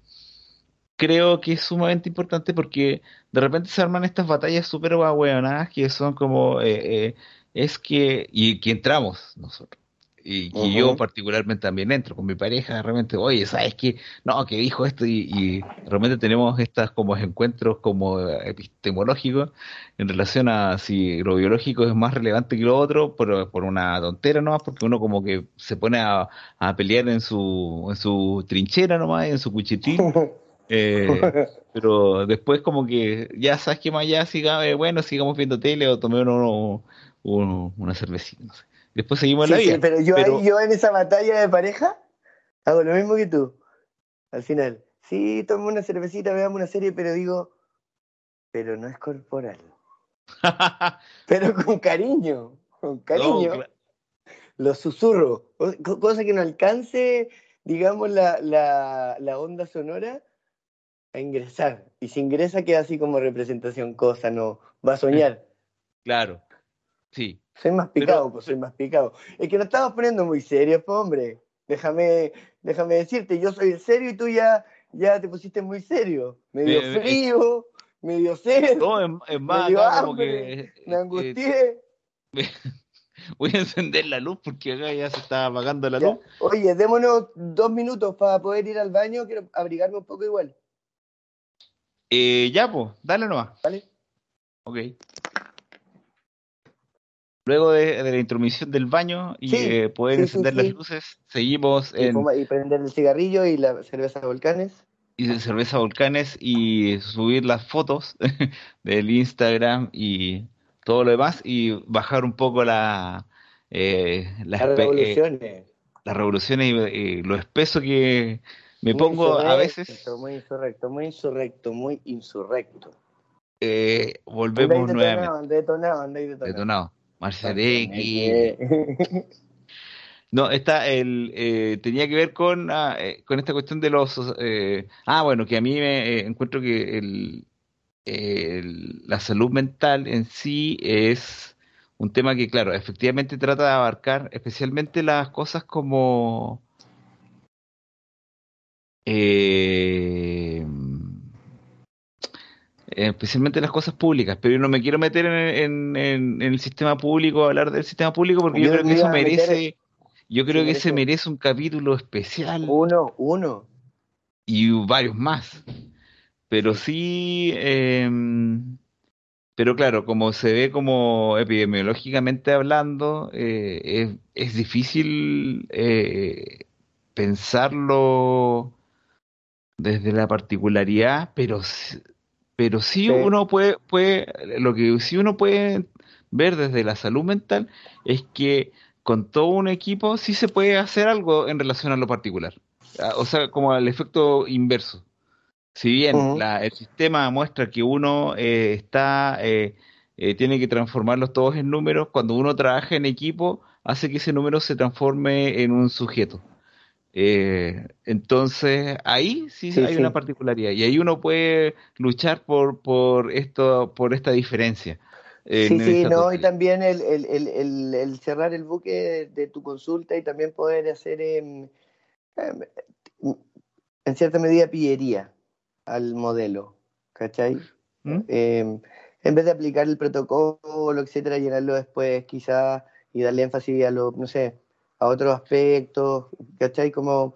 creo que es sumamente importante porque de repente se arman estas batallas súper guagueonadas que son como eh, eh, es que y que entramos nosotros y yo particularmente también entro con mi pareja, realmente, oye, ¿sabes qué? No, que dijo esto y, realmente tenemos estas como encuentros como epistemológicos en relación a si lo biológico es más relevante que lo otro, pero por una tontera nomás, porque uno como que se pone a, pelear en su, en su trinchera nomás, en su cuchitín. (laughs) Eh, (laughs) pero después como que ya sabes que más allá siga, eh, bueno, sigamos viendo tele o tomemos una cervecita, no sé. Después seguimos la vida. Sí, pero yo, yo en esa batalla de pareja hago lo mismo que tú. Al final, sí, tomo una cervecita, veamos una serie, pero digo, pero no es corporal. (laughs) pero con cariño, con cariño. Lo susurro, cosa que no alcance, digamos, la, la, la onda sonora a ingresar. Y si ingresa queda así como representación, cosa, no, va a soñar. (laughs) Claro, sí. Soy más picado, pues soy más picado. Es que nos estamos poniendo muy serios, pues, hombre. Déjame, déjame decirte, yo soy el serio y tú ya, ya te pusiste muy serio. Medio frío, medio serio. No, es, más, medio hambre, me angustié. (laughs) Voy a encender la luz porque acá ya se está apagando la luz. Oye, démonos dos minutos para poder ir al baño. Quiero abrigarme un poco igual. Eh, ya, pues, dale nomás. Vale. Ok. luego de, la intromisión del baño y eh, poder encender las luces, seguimos en... Y prender el cigarrillo y la cerveza volcanes. Y de cerveza volcanes y subir las fotos (laughs) del Instagram y todo lo demás y bajar un poco la... Eh, las, revoluciones. las revoluciones y, lo espeso que me pongo a veces... Muy insurrecto, muy insurrecto, muy insurrecto. Eh, volvemos nuevamente. Detonado, detonado. Detonado. No, está el eh, tenía que ver con, ah, eh, con esta cuestión de los eh, ah bueno que a mí me encuentro que el, la salud mental en sí es un tema que claro efectivamente trata de abarcar especialmente las cosas como eh, especialmente las cosas públicas, pero yo no me quiero meter en, el sistema público, hablar del sistema público, porque yo, creo que eso merece, yo creo que ese merece un capítulo especial. Uno, uno. Y varios más. Pero sí, em, pero claro, como se ve como epidemiológicamente hablando, eh, es, difícil eh, pensarlo desde la particularidad, pero pero sí, uno puede, puede, lo que sí uno puede ver desde la salud mental es que con todo un equipo sí se puede hacer algo en relación a lo particular. Ah, o sea, como el efecto inverso. Si bien el sistema muestra que uno eh, está, eh, eh, tiene que transformarlos todos en números, cuando uno trabaja en equipo, hace que ese número se transforme en un sujeto. Eh, entonces, ahí sí, hay una particularidad y ahí uno puede luchar por, por, esto, por esta diferencia. Sí, sí, no, y también el, el, el, el, cerrar el buque de tu consulta y también poder hacer em, em, en cierta medida pillería al modelo, ¿cachai? ¿Mm? Em, en vez de aplicar el protocolo, etcétera, llenarlo después quizás y darle énfasis a lo, no sé, a otros aspectos, ¿cachai? Como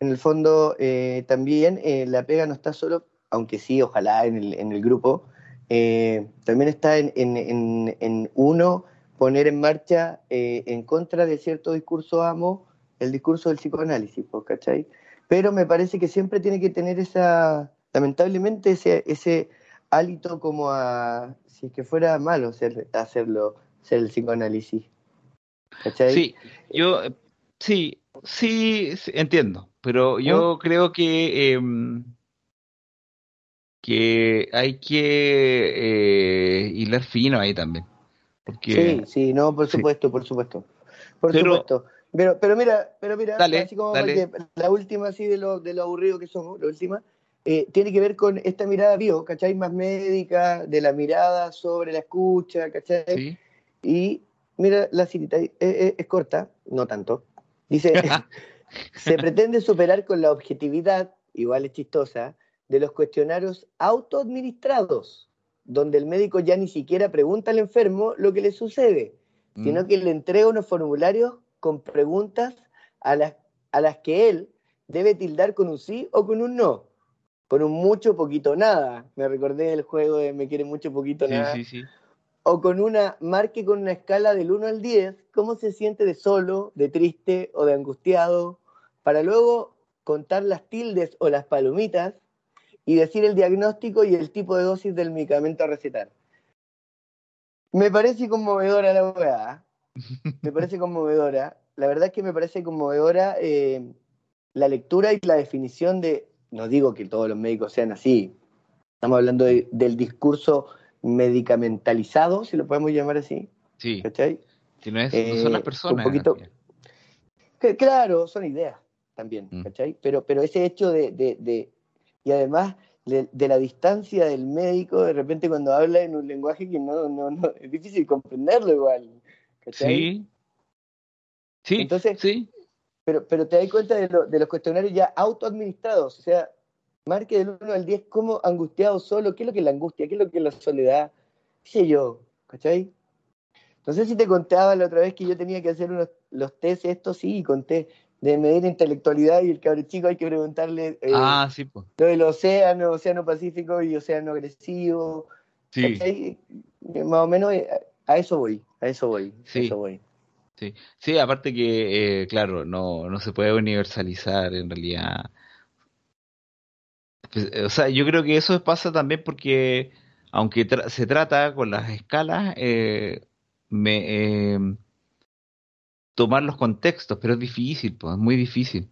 en el fondo eh, también eh, la pega no está solo, aunque sí, ojalá en el, en el grupo, eh, también está en, en, en, uno poner en marcha en contra de cierto discurso amo el discurso del psicoanálisis, ¿cachai? Pero me parece que siempre tiene que tener esa, lamentablemente, ese, ese hálito como a, si es que fuera malo ser, hacerlo, ser el psicoanálisis. Sí, yo sí, sí, entiendo, pero yo ¿Mm? creo que em, que hay que eh, hilar fino ahí también. sí, sí, no, por supuesto, por supuesto. Por supuesto. Pero, pero mira, pero mira, así como la última así de lo, de lo aburrido que somos, la última, eh, tiene que ver con esta mirada bio, ¿cachai? Más médica, de la mirada sobre la escucha, ¿cachai? Sí. Y Mira, la cita es, corta, no tanto. Dice, (laughs) se pretende superar con la objetividad, igual es chistosa, de los cuestionarios autoadministrados, donde el médico ya ni siquiera pregunta al enfermo lo que le sucede, sino mm. que le entrega unos formularios con preguntas a las, a las que él debe tildar con un sí o con un no, con un mucho, poquito, nada. Me recordé del juego de Me quiere mucho, poquito, nada. Sí, sí o con una, marque con una escala del 1 al 10 cómo se siente de solo, de triste o de angustiado, para luego contar las tildes o las palomitas y decir el diagnóstico y el tipo de dosis del medicamento a recetar. Me parece conmovedora la weá. Me parece conmovedora. La verdad es que me parece conmovedora eh, la lectura y la definición de, no digo que todos los médicos sean así, estamos hablando del discurso medicamentalizado, si lo podemos llamar así. Sí. ¿Cachai? Si no, es, no son las eh, personas. Un poquito, claro, son ideas también, mm. ¿cachai? Pero, pero ese hecho de, de, de y además de, la distancia del médico, de repente cuando habla en un lenguaje que no, no, no es difícil comprenderlo igual. ¿cachai? Sí. Sí. Entonces, sí. Pero, pero te das cuenta de, lo, de los cuestionarios ya autoadministrados, o sea, marque del 1 al 10 como angustiado solo, qué es lo que es la angustia, qué es lo que es la soledad, qué sé yo, ¿cachai? No sé si te contaba la otra vez que yo tenía que hacer unos, los test estos, sí, conté, de medir intelectualidad y el cabrón chico hay que preguntarle eh, ah, sí, pues. lo del océano, océano Pacífico y océano agresivo. Sí. Más o menos eh, a eso voy. A eso voy. Sí. A eso voy. Sí, sí, aparte que, eh, claro, no, no se puede universalizar en realidad. O sea, yo creo que eso pasa también porque, aunque se trata con las escalas, eh, me, eh, tomar los contextos, pero es difícil, pues, es muy difícil.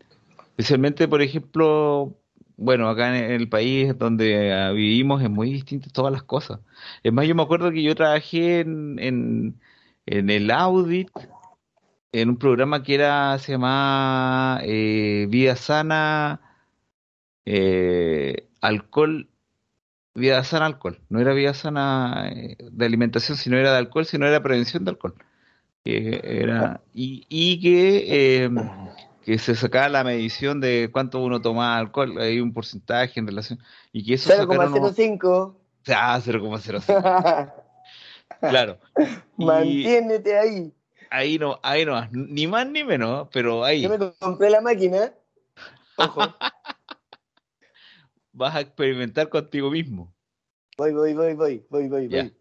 Especialmente, por ejemplo, bueno, acá en el país donde ah, vivimos es muy distinto todas las cosas. Es más, yo me acuerdo que yo trabajé en, en, en el audit, en un programa que era, se llamaba eh, Vida Sana, eh, Alcohol, Vida Sana Alcohol. No era Vida Sana eh, de alimentación, sino era de alcohol, sino era prevención de alcohol. Era, y, y que, eh, que se sacaba la medición de cuánto uno tomaba alcohol, hay un porcentaje en relación, y que eso sacaron unos- 0,05. Ah, 0,05, (laughs) claro. Y Mantiénete ahí. ahí no, ahí no, ni más ni menos, pero ahí Yo me compré la máquina. (laughs) Ojo, vas a experimentar contigo mismo. voy, voy, voy, voy, voy, voy, voy.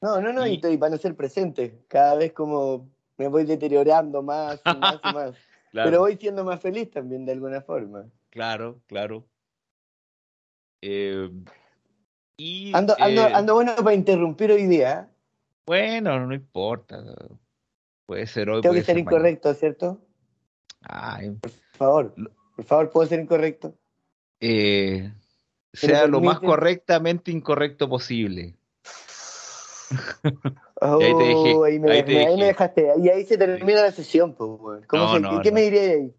No, no, no, y, para no ser presente. Cada vez como me voy deteriorando más y más y más. (laughs) Claro, Pero voy siendo más feliz también de alguna forma. claro, claro. Eh, y Ando, ando, eh, ando bueno para interrumpir hoy día. ¿eh? bueno, no importa. Puede ser hoy, Tengo puede que ser ser mañana. incorrecto, ¿cierto? Ay, Por favor, por favor, ¿puedo ser incorrecto? eh, ¿Se me sea lo más correctamente incorrecto posible. (laughs) Oh, ahí te dejé, ahí, me, ahí te me- ahí dejé. me dejaste. Y ahí se termina la sesión, pues. ¿Cómo No, se- no, ¿Qué no. me diría ahí?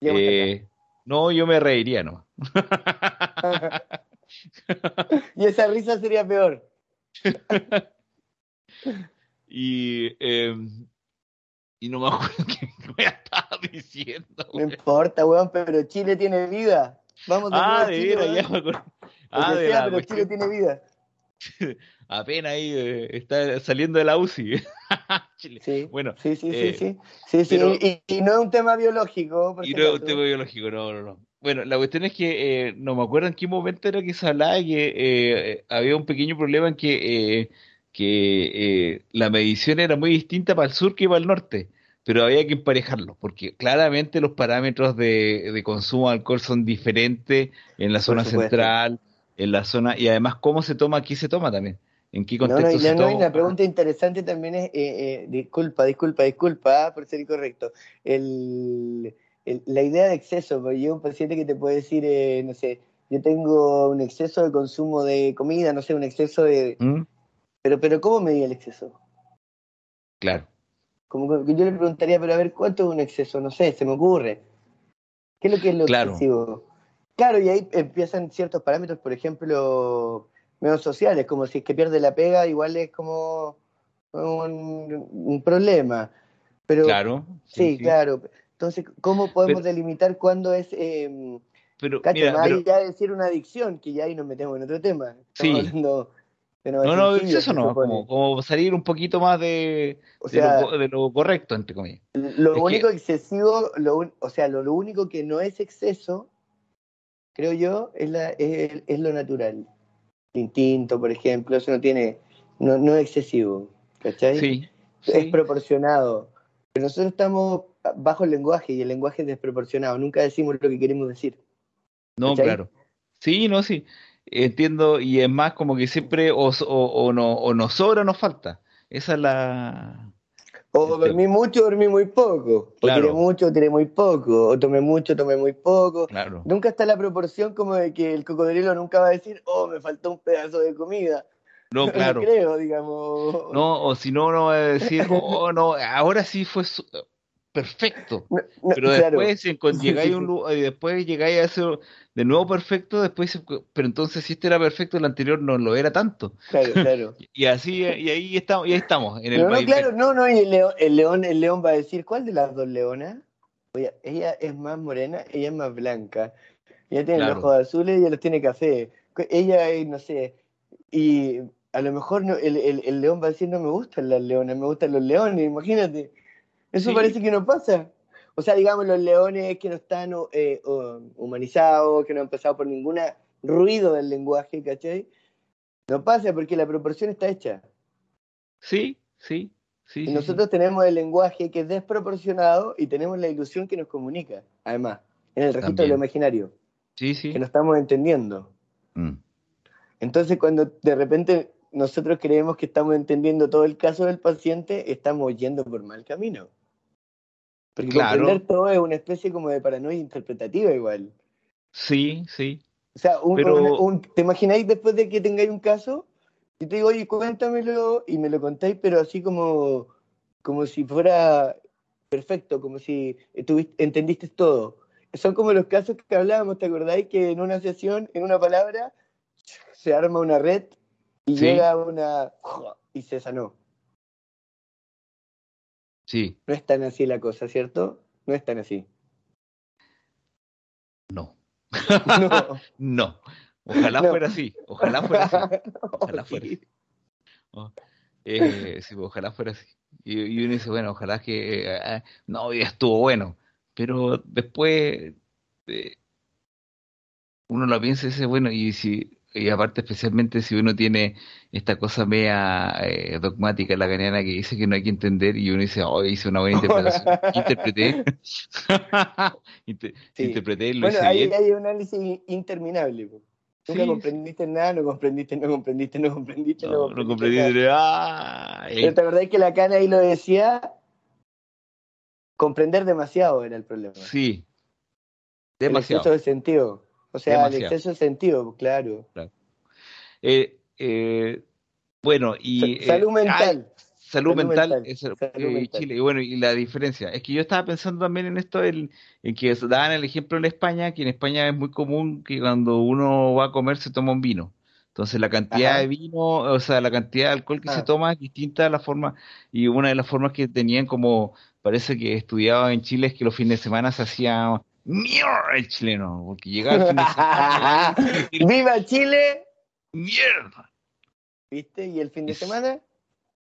Eh, no, yo me reiría, ¿no? (laughs) y esa risa sería peor. (laughs) Y, eh, y no me acuerdo qué me estaba diciendo. No importa, weón, pero Chile tiene vida. Vamos de Ah, de Chile, veras, weón. ya me acuerdo. Lo Ah, de sea, la pero cuestión- Chile tiene vida. (laughs) apenas ahí eh, está saliendo de la UCI. (laughs) Chile. Sí, Bueno, sí, sí, eh, sí, sí. Sí, sí, pero- y, y no es un tema biológico, por y no es un tema biológico, no, no, no. Bueno, la cuestión es que eh, no me acuerdo en qué momento era que se hablaba que eh, había un pequeño problema en que, eh, que eh, la medición era muy distinta para el sur que para el norte, pero había que emparejarlo, porque claramente los parámetros de, de consumo de alcohol son diferentes en la zona supuesto. central, en la zona, y además cómo se toma, aquí se toma también, en qué No, no, contexto y se la, no, y la pregunta interesante también es, eh, eh, disculpa, disculpa, disculpa ah, por ser incorrecto, el, el- la idea de exceso, porque yo un paciente que te puede decir, eh, no sé, yo tengo un exceso de consumo de comida, no sé, un exceso de... ¿Mm? Pero, pero ¿cómo medía el exceso? Claro, Como que yo le preguntaría, pero a ver, ¿cuánto es un exceso? No sé, se me ocurre. ¿Qué es lo que es lo Claro. excesivo? Claro, y ahí empiezan ciertos parámetros, por ejemplo, menos sociales, como si es que pierde la pega, igual es como un, un problema. Pero claro. sí, sí. claro. Entonces, ¿cómo podemos Pero- delimitar cuándo es, eh, Pero, cacho, mira, más pero- allá de decir una adicción, que ya ahí nos metemos en otro tema? Sí. Estamos hablando de No, no, suicidio, eso no, como, como salir un poquito más de, O de, sea, lo, co- de lo correcto, entre comillas. Lo Es único excesivo, lo, o sea, lo, lo único que no es exceso, creo yo, es, la, es, es lo natural. El instinto, por ejemplo, eso no tiene, no, no es excesivo, ¿cachai? Sí, Es proporcionado. Pero nosotros estamos bajo el lenguaje y el lenguaje es desproporcionado. Nunca decimos lo que queremos decir. no, claro. Sí, no, sí. Entiendo, y es más como que siempre o, o, o no, o nos sobra o nos falta. Esa es la... O dormí mucho, dormí muy poco. O Claro. tiré mucho, tiré muy poco. O tomé mucho, tomé muy poco. Claro. Nunca está la proporción como de que el cocodrilo nunca va a decir, oh, me faltó un pedazo de comida. No, (laughs) claro. creo, digamos. No, o si no, no va a decir, (laughs) oh, no, ahora sí fue su- perfecto. No, no, Pero claro. después, si cuando (laughs) llegáis a un lugar y después llegáis a eso de nuevo perfecto, después, pero entonces si este era perfecto, el anterior no lo era tanto. Claro, claro. (laughs) Y así, y ahí estamos, y ahí estamos, en el No, no, claro, no, no, y el león, el león, el león va a decir, ¿cuál de las dos leonas? Oye, ella es más morena, ella es más blanca. Ella tiene Claro. los ojos azules y ella los tiene café. Ella es, no sé, y a lo mejor no, el, el- el león va a decir, no me gustan las leonas, me gustan los leones, imagínate. Eso Sí. parece que no pasa. O sea, digamos, los leones que no están eh, humanizados, que no han pasado por ningún ruido del lenguaje, ¿cachai? No pasa porque la proporción está hecha. Sí, sí. Sí, Y sí, nosotros tenemos el lenguaje que es desproporcionado y tenemos la ilusión que nos comunica, además, en el registro de lo imaginario, sí. Sí, que no estamos entendiendo. Mm. Entonces, cuando de repente nosotros creemos que estamos entendiendo todo el caso del paciente, estamos yendo por mal camino. Porque Claro. comprender todo es una especie como de paranoia interpretativa igual. Sí, sí. O sea, un- Pero- un- un- ¿te imagináis después de que tengáis un caso? Y te digo, oye, cuéntamelo, y me lo contáis, pero así como, como si fuera perfecto, como si tuviste- entendiste todo. Son como los casos que hablábamos, ¿te acordáis? Que en una sesión, en una palabra, se arma una red y Sí. llega una... y se sanó. Sí, No es tan así la cosa, ¿cierto? No es tan así. no. (laughs) No. No. Ojalá No. fuera así. Ojalá fuera así. (laughs) Ojalá fuera Sí. así. Oh, eh, sí, ojalá fuera así. Y, y uno dice, bueno, ojalá que eh, ah, no, ya estuvo bueno. Pero después eh, uno lo piensa y dice, bueno, y si y aparte especialmente si uno tiene esta cosa media eh, dogmática lacaniana que dice que no hay que entender y uno dice, oh, hice una buena interpretación, (laughs) interpreté, (laughs) Inter- Sí. interpreté y lo Bueno, hice ahí bien. hay un análisis interminable. po. Nunca Sí, comprendiste nada, no comprendiste, no comprendiste, no comprendiste, no, No, no comprendiste. nada. Pero te acordás que la cana ahí lo decía, comprender demasiado era el problema. sí, El demasiado. exceso de sentido. O sea, Demasiado. el exceso de sentido, claro. Eh, eh, bueno, y... Sa- salud eh, mental. ay, salud, Salud mental, mental, es, salud eh, mental. Chile. Y bueno, y la diferencia. Es que yo estaba pensando también en esto, en, en que daban el ejemplo en España, que en España es muy común que cuando uno va a comer se toma un vino. Entonces la cantidad Ajá. de vino, o sea, la cantidad de alcohol que se Ah. toma es distinta a la forma, y una de las formas que tenían como, parece que estudiaba en Chile es que los fines de semana se hacía mierda el chileno, porque llegaba el fin de semana (laughs) ¡Viva Chile! mierda. ¿Viste? ¿Y el fin de Es- semana?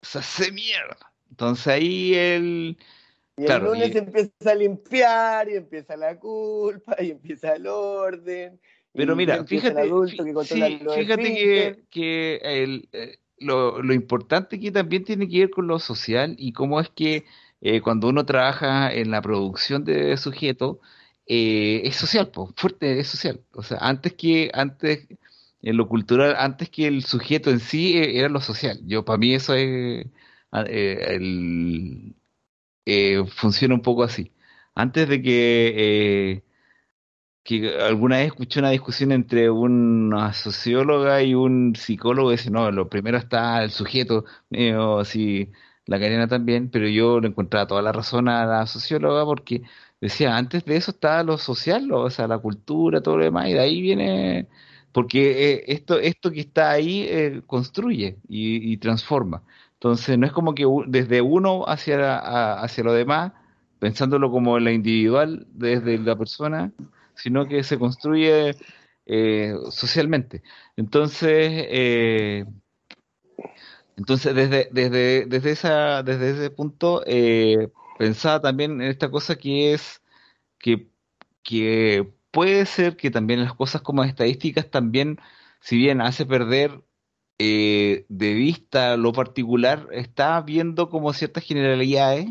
se hace mierda. Entonces ahí el... Y el Claro, lunes y- empieza a limpiar, y empieza la culpa, y empieza el orden. Pero mira, fíjate, que sí, fíjate que, que el, eh, lo, lo importante aquí también tiene que ver con lo social y cómo es que eh, cuando uno trabaja en la producción de sujetos, eh, es social, pues, fuerte, es social. O sea, antes que, antes, en lo cultural, antes que el sujeto en sí, eh, era lo social. Yo, para mí eso es, ah, eh, el, eh, funciona un poco así. Antes de que, que alguna vez escuché una discusión entre una socióloga y un psicólogo, dice, no, lo primero está el sujeto, la Karina también, pero yo le encontraba toda la razón a la socióloga porque decía, antes de eso estaba lo social, lo- o sea, la cultura, todo lo demás, y de ahí viene, porque eh, esto, esto que está ahí eh, construye y, transforma. Entonces, no es como que desde uno hacia, hacia lo demás, pensándolo como en la individual, desde la persona, sino que se construye eh, socialmente. Entonces, entonces desde, desde, desde esa, desde ese punto, pensaba también en esta cosa que es que, que puede ser que también las cosas como estadísticas también, si bien hace perder eh, de vista lo particular, está viendo como ciertas generalidades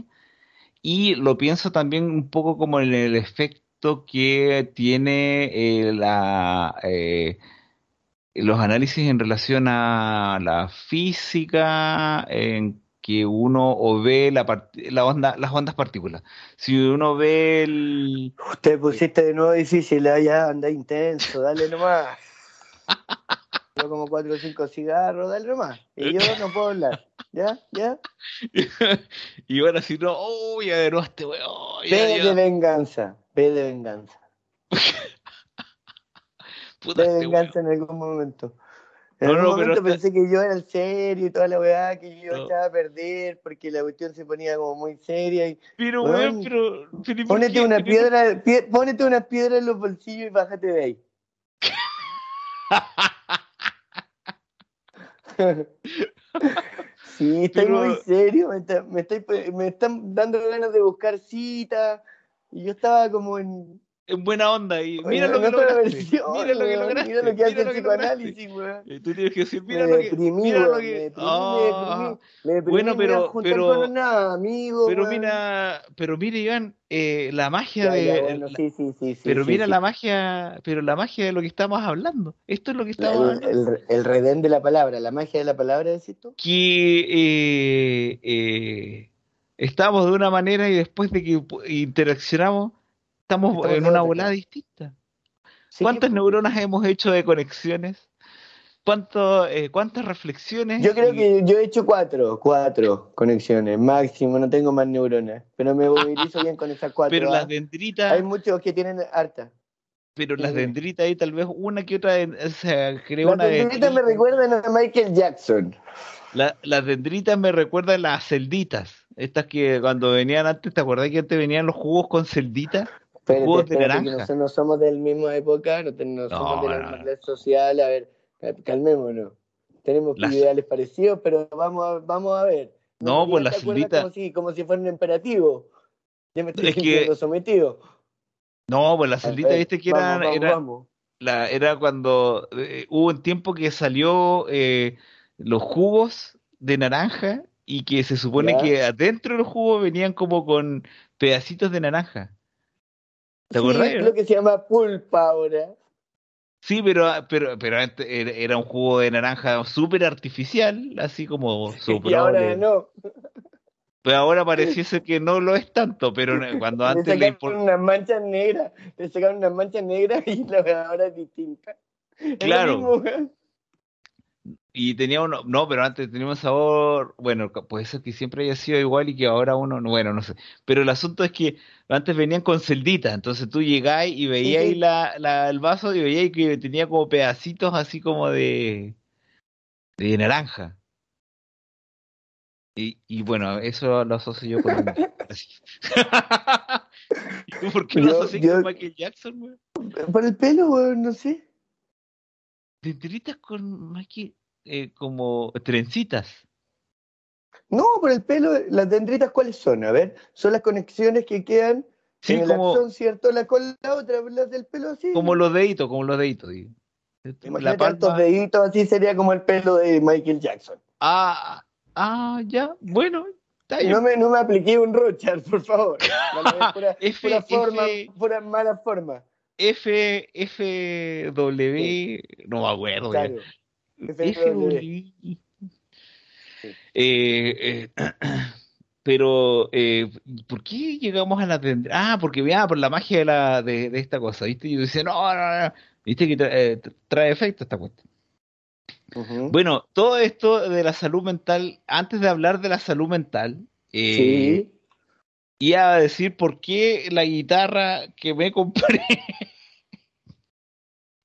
y lo pienso también un poco como en el efecto que tiene eh, la, eh, los análisis en relación a la física, en que uno o ve la, part- la onda, las ondas partículas. Si uno ve el... Te pusiste de nuevo difícil, ah, ya anda intenso, dale nomás. (laughs) Yo como cuatro o cinco cigarros, dale nomás. Y yo no puedo hablar. ¿Ya? ¿Ya? (laughs) y ahora si no, oh, ya de nuevo este weón, Ve de venganza, ve de venganza. (laughs) puta De este venganza en algún momento. En No, momento pensé que yo era el serio y toda la weá, que yo No. echaba a perder porque la cuestión se ponía como muy seria. Y... Pero Weón, pero, pero ¿y por Pónete qué? una Pero- piedra, pie- pónete una piedra en los bolsillos y bájate de ahí. (laughs) Sí, estoy Pero- muy serio, me, está- me estoy, me están dando ganas de buscar citas y yo estaba como en, en buena onda y Oye, mira lo que otra lograste. versión, Mira lo que lograste. Mira lo que hace el psicoanálisis, weón. Y tú tienes que decir, Me mira lo que, deprimí, mira lo que, me deprimí, Ah, me deprimí, me bueno, me pero- juntar pero- nada, amigo, pero weón. mira, pero mira, Iván, eh, la magia Ya, de, ya, bueno, sí, sí, sí, pero mira la magia, pero la magia de lo que estamos hablando. Esto es lo que estamos el, hablando. el, el redén de la palabra, la magia de la palabra, decís tú. que eh, eh, estamos de una manera y después de que interaccionamos, estamos, Estamos en una volada distinta. Sí, ¿Cuántas que- neuronas hemos hecho de conexiones? ¿Cuánto, eh, ¿Cuántas reflexiones? Yo creo y- que yo he hecho cuatro, cuatro conexiones, máximo, no tengo más neuronas, pero me movilizo bien con esas (laughs) cuatro. Pero ¿ah? las dendritas, Hay muchos que tienen harta. pero las dime. dendritas ahí tal vez una que otra, o sea, creo Las una dendritas me recuerdan a Michael Jackson. La- las dendritas me recuerdan las celditas. Estas que cuando venían antes, ¿te acordás que antes venían los jugos con celditas? Espérate, Jugos de que naranja. nosotros no somos de la misma época, no, ten- no No, somos de la no, misma no. red social, a ver, cal- calmémonos. Tenemos Las- ideales parecidos, pero vamos a, vamos a ver. No, ¿Ya pues acuerdas celditas- Como si, como si fuera un imperativo. Ya me estoy Es que- sometido. No, pues las A celditas, ver, viste que vamos, era, vamos. la, era cuando eh, hubo un tiempo que salió eh, los jugos de naranja y que se supone Ya. que adentro de los jugos venían como con pedacitos de naranja. ¿Te Sí, acordás? creo que se llama pulpa ahora. Sí, pero, pero, pero antes era, un jugo de naranja súper artificial, así como (laughs) Y soplado. ahora no. Pero ahora pareciese (laughs) que no lo es tanto, pero cuando Le antes le sacaron impor- unas manchas negras. Le sacaron unas manchas negras y (laughs) la ahora es distinta. Es Claro. weón. Y tenía uno, no, pero antes tenía un sabor, bueno, puede ser que siempre haya sido igual y que ahora uno, no, bueno, no sé. Pero el asunto es que antes venían con celditas, entonces tú llegabas y veías Sí, la, la- el vaso y veías que tenía como pedacitos así como de, de naranja. Y, y bueno, eso lo asocio yo con. (laughs) (laughs) ¿Y tú por qué lo Yo- asocias yo- con Michael Jackson, güey? Por el pelo, weón, no sé. Dendritas con Michael, eh, como trencitas. No, por el pelo, las dendritas, ¿cuáles son? A ver, son las conexiones que quedan Sí, en el como, axón, ¿cierto? La con la otra, las del pelo así. como los deditos, como los deditos, digo. La palma. deditos, así sería como el pelo de Michael Jackson. Ah, ah, ya, bueno, está bien. No me, no me apliqué un Rochard, por favor. (laughs) Ver pura, F, pura forma, F. pura mala forma. F, F, W, no me acuerdo. Claro. Eh, eh, (clears throat) pero, eh, ¿por qué llegamos a la Ah, porque ah, por la magia de, la, de, de esta cosa, ¿viste? Y yo decía, no, no, no, ¿viste que tra- eh, trae efecto esta cuestión? Ujú. Bueno, todo esto de la salud mental, antes de hablar de la salud mental, eh, Sí. iba a decir por qué la guitarra que me compré (laughs)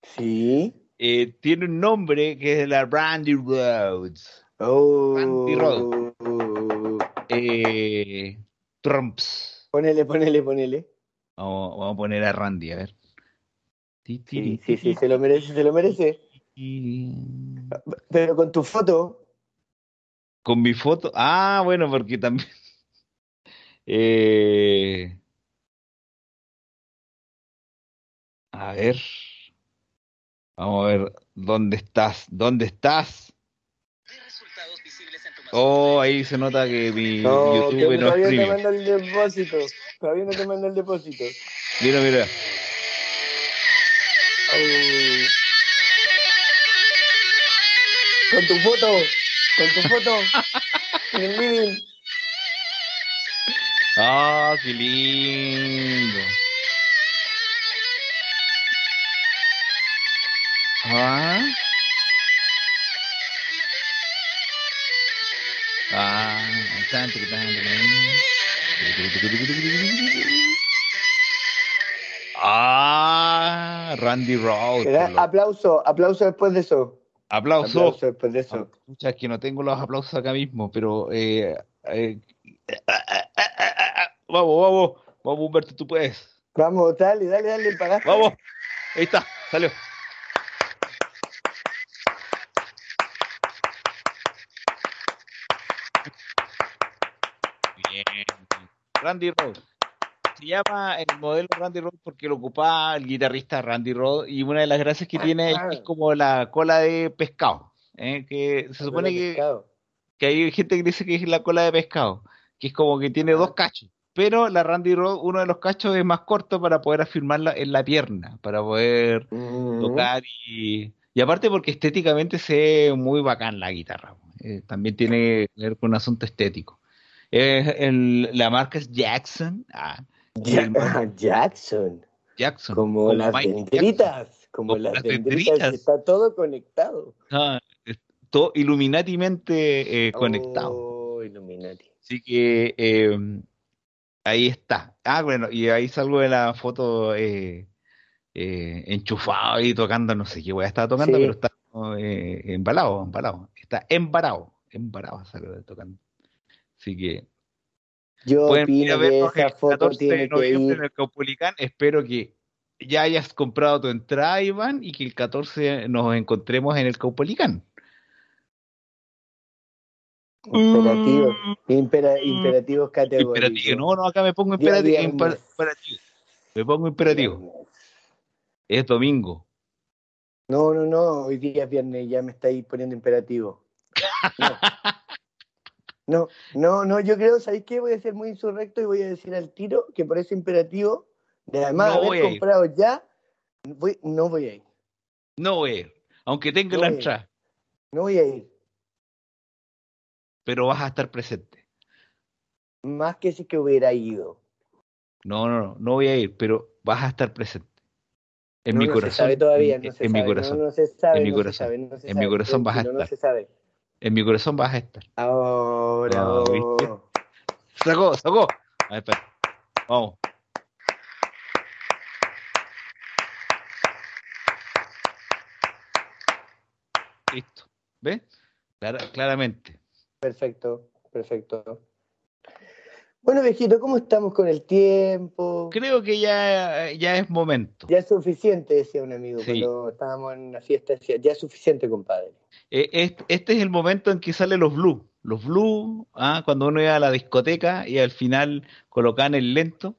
Sí. Eh, tiene un nombre que es la Brandy Rhodes. Oh. Randy Rhoads. Eh, Trumps. Ponele, ponele, ponele. Vamos, vamos a poner a Randy, a ver. Sí, tiri, sí, sí, se lo merece, se lo merece. Pero con tu foto, Con mi foto. Ah, bueno, porque también. (laughs) Eh, a ver. Vamos a ver. ¿Dónde estás? ¿Dónde estás? Oh, ahí se nota que mi no, YouTube que no es todavía te premium. manda el depósito. Todavía no te manda el depósito. Mira, mira. Con tu foto, con tu foto, en el living. Ah, qué lindo. Ah. Ah. Ah, Randy Rhodes. Aplauso, aplauso después de eso. Aplauso. Aplauso después de eso. Escucha, es que no tengo los aplausos acá mismo, pero eh, eh, vamos, vamos, vamos Humberto, tú puedes. Vamos, dale, dale, dale, pagaste. Vamos, ahí está, salió. Randy Rhodes. se llama el modelo Randy Rod porque lo ocupaba el guitarrista Randy Rod y una de las gracias que tiene es, Ah. es como la cola de pescado, ¿eh? que se supone que, hay gente que dice que es la cola de pescado, que es como que tiene Ah. dos cachos. Pero la Randy Rod, uno de los cachos es más corto para poder afirmarla en la pierna, para poder Mm. tocar y, y aparte porque estéticamente se ve muy bacán la guitarra. Eh, también tiene que ver con un asunto estético. El- la marca es Jackson. Ah, (laughs) Jackson, Jackson. como las dendritas, como Como las las dendritas, dendritas. está todo conectado. Ah, todo iluminatimente eh, conectado. Oh, Illuminati. Así que eh, ahí está. Ah, bueno, y ahí salgo de la foto eh, eh, enchufado y tocando, no sé qué voy a estar tocando, Sí. pero está embalado, embalado. Está embarado, embarado salgo de tocando. Así que Yo pueden ir a opino que vernos esa el foto 14 de noviembre en el Caupolicán. Espero que ya hayas comprado tu entrada, Iván, y que el 14 nos encontremos en el Caupolicán. Imperativos, Mm. impera- imperativos categóricos. Imperativo. No, no, acá me pongo imperativo. imperativo. Me pongo imperativo. Es domingo. No, no, no, hoy día es viernes, ya me estáis poniendo imperativo. (laughs) No. No, no, no, yo creo, ¿sabéis qué? Voy a ser muy insurrecto y voy a decir al tiro que por ese imperativo, de además No haber comprado ya, voy- no voy a ir. No voy a ir. Aunque tenga No la entrada. No voy a ir. Pero vas a estar presente. Más que si que hubiera ido. No, no, no. No voy a ir, pero vas a estar presente. En No, mi no corazón. se sabe todavía, en, no se en sabe. mi corazón. No, no se sabe, En mi no corazón. se sabe, no se En mi sabe. corazón vas a Tranquilo, No estar. se sabe. En mi corazón vas a estar. Ahora. Ah, ¿viste? Sacó, sacó. A ver, espera. Vamos. Listo. ¿Ves? Clara- claramente. Perfecto, perfecto. Bueno, viejito, ¿cómo estamos con el tiempo? Creo que ya, ya es momento. Ya es suficiente, decía un amigo, Sí. cuando estábamos en una fiesta, decía, ya es suficiente, compadre. Eh, est- Este es el momento en que salen los blues. Los blues, ah, cuando uno iba a la discoteca y al final colocaban el lento.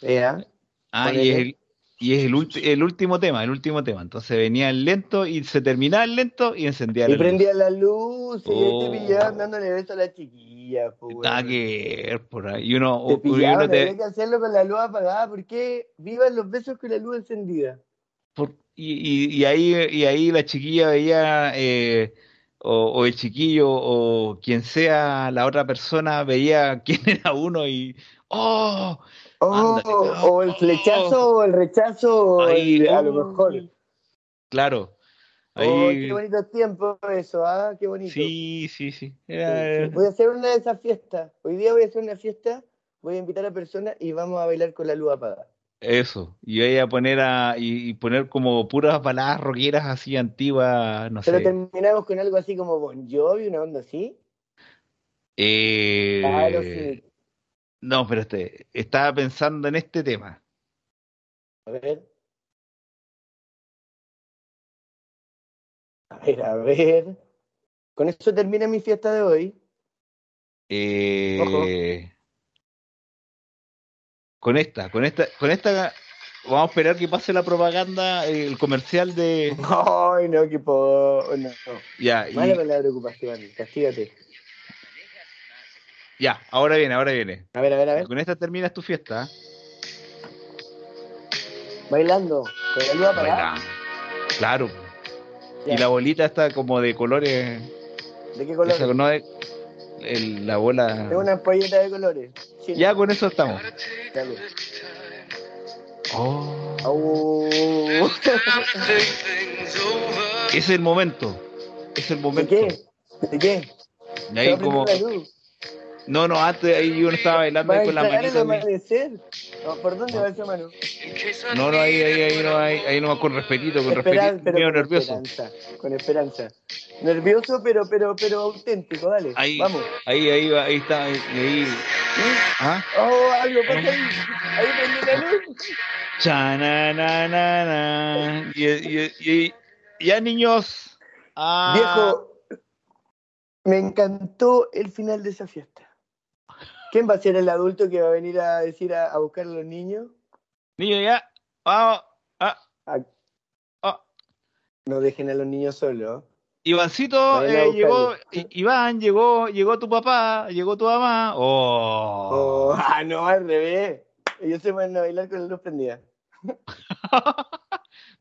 ¿Ya? Ah, y el, y es el, ulti- el último tema, el último tema. Entonces venía el lento y se terminaba el lento y encendía la Y luz. prendía la luz y Oh. te pillaban dándole beso a la chiquilla. pues, que por ahí. Y uno, Te y uno pillaban, te- había que hacerlo con la luz apagada, porque vivan los besos con la luz encendida. por- y, y- y ahí, y ahí la chiquilla veía, eh, o, o el chiquillo, o quien sea la otra persona, veía (laughs) quién era uno y, ¡oh! Oh, Ándale. o el flechazo, o el rechazo, o Ahí, el- a oh, lo mejor. Claro. Oh, Ahí, qué bonito tiempo eso, ¿ah? Qué bonito. sí, sí, sí. Era-. Voy a hacer una de esas fiestas. Hoy día voy a hacer una fiesta, voy a invitar a personas y vamos a bailar con la luz apagada. Eso, y voy a poner a, y, y poner como puras baladas rockeras así antiguas, no Pero sé. terminamos con algo así como Bon Jovi, una onda así. Eh, Claro, sí. No, pero este, estaba pensando en este tema. A ver. A ver, a ver. Con eso termina mi fiesta de hoy. Eh, con esta, con esta, con esta, vamos a esperar que pase la propaganda, el comercial de, (laughs) Ay, no, que po... No, no. ya, y- Mala palabra preocupación, castígate. Ya, ahora viene, ahora viene. A ver, a ver, a ver. Con esta terminas tu fiesta. Bailando. Con la luz apagada. Claro. Ya. Y la bolita está como de colores. ¿De qué color? esa, no es- el- la bola. Tengo una ampolleta de colores. Sí. Ya con eso estamos. Dale. Oh. Es el momento. Es el ¿De momento. qué? ¿De qué? Y ¿Se ahí como. la luz? No, no, antes ahí uno estaba bailando ¿Va a ahí con la manita. No, ¿Por dónde va esa mano? No, no, ahí, ahí, ahí no, ahí, ahí no, con respetito, con Esperan- respetito, pero con nervioso. esperanza, con esperanza. Nervioso, pero, pero, pero auténtico, dale. Ahí, Vamos. ahí, ahí, va, ahí está, ahí, ahí. ¿Ah? Oh, algo pasa ahí. Ahí prende la luz. Chananana. Y, y, y, ya, niños. Ah, Viejo, me encantó el final de esa fiesta. ¿Quién va a ser el adulto que va a venir a decir a, a buscar a los niños? Niño, ya. Vamos. Ah, A- ah. no dejen a los niños solos. Ivancito, eh, llegó, Iván, llegó, llegó tu papá, llegó tu mamá. Oh. Oh, (laughs) ah, no, al revés. Ellos se van a bailar con la luz prendida. (laughs)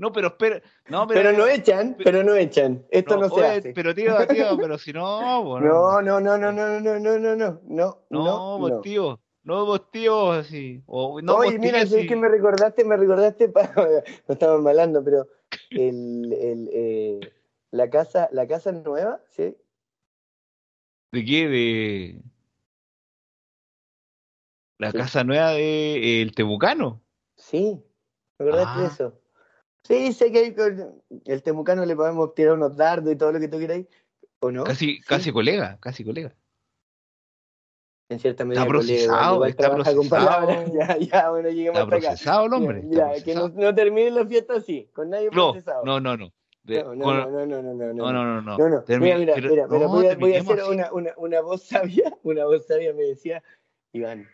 no, pero espera, no, pero, Pero no echan, pero no echan. Esto no, se oye, hace. Pero tío, (laughs) tío, pero si no, bueno. No, no, no, no, no, no, no, no, no, no, No, no, vos no. tío, no vos tío, así. O, no Oye, vos mira, tía, si es que me recordaste, me recordaste, (laughs) no estamos malando, pero el, el, eh, la casa, la casa nueva, ¿sí? ¿De qué? De la Sí. casa nueva de eh, el Temucano. Sí, me acordaste de Ah. eso. Sí, sé que hay con el temucano le podemos tirar unos dardos y todo lo que tú quieras, ¿o no? Casi, Sí. casi colega, casi colega. En cierta medida, Está procesado, está con procesado. palabras. (laughs) Ya, ya, bueno, lleguemos Está hasta acá. procesado el hombre. Mira, que no, no termine la fiesta así, con nadie No, procesado. no, no, no. De- no, no, con- no, no, no, no, no, no, no, no, no. Mira, mira, mira, mira, voy, a, voy a hacer una, una, una voz sabia, (laughs) una voz sabia me decía, Iván,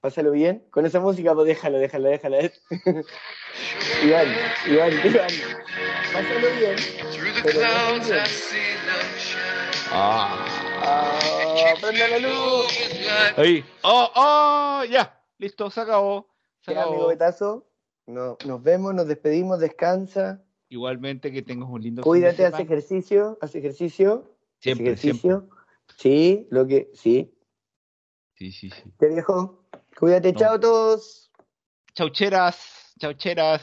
pásalo bien, con esa música, pues déjalo, déjalo, déjalo. (laughs) Iván, Iván, Iván, pásalo bien, pero bien. Ah. Ah, prenda la luz. Ahí. Oh, oh, ya. Listo, se acabó. Se Ya, amigo acabó. Betazo, no, nos vemos, nos despedimos, descansa, Igualmente que tengas un lindo cuídate, haz ejercicio, haz ejercicio, haz Siempre, ejercicio. Sí, lo que, sí. Sí, sí, sí. Te viejo, cuídate, No. chao a todos. Chaucheras, chaucheras.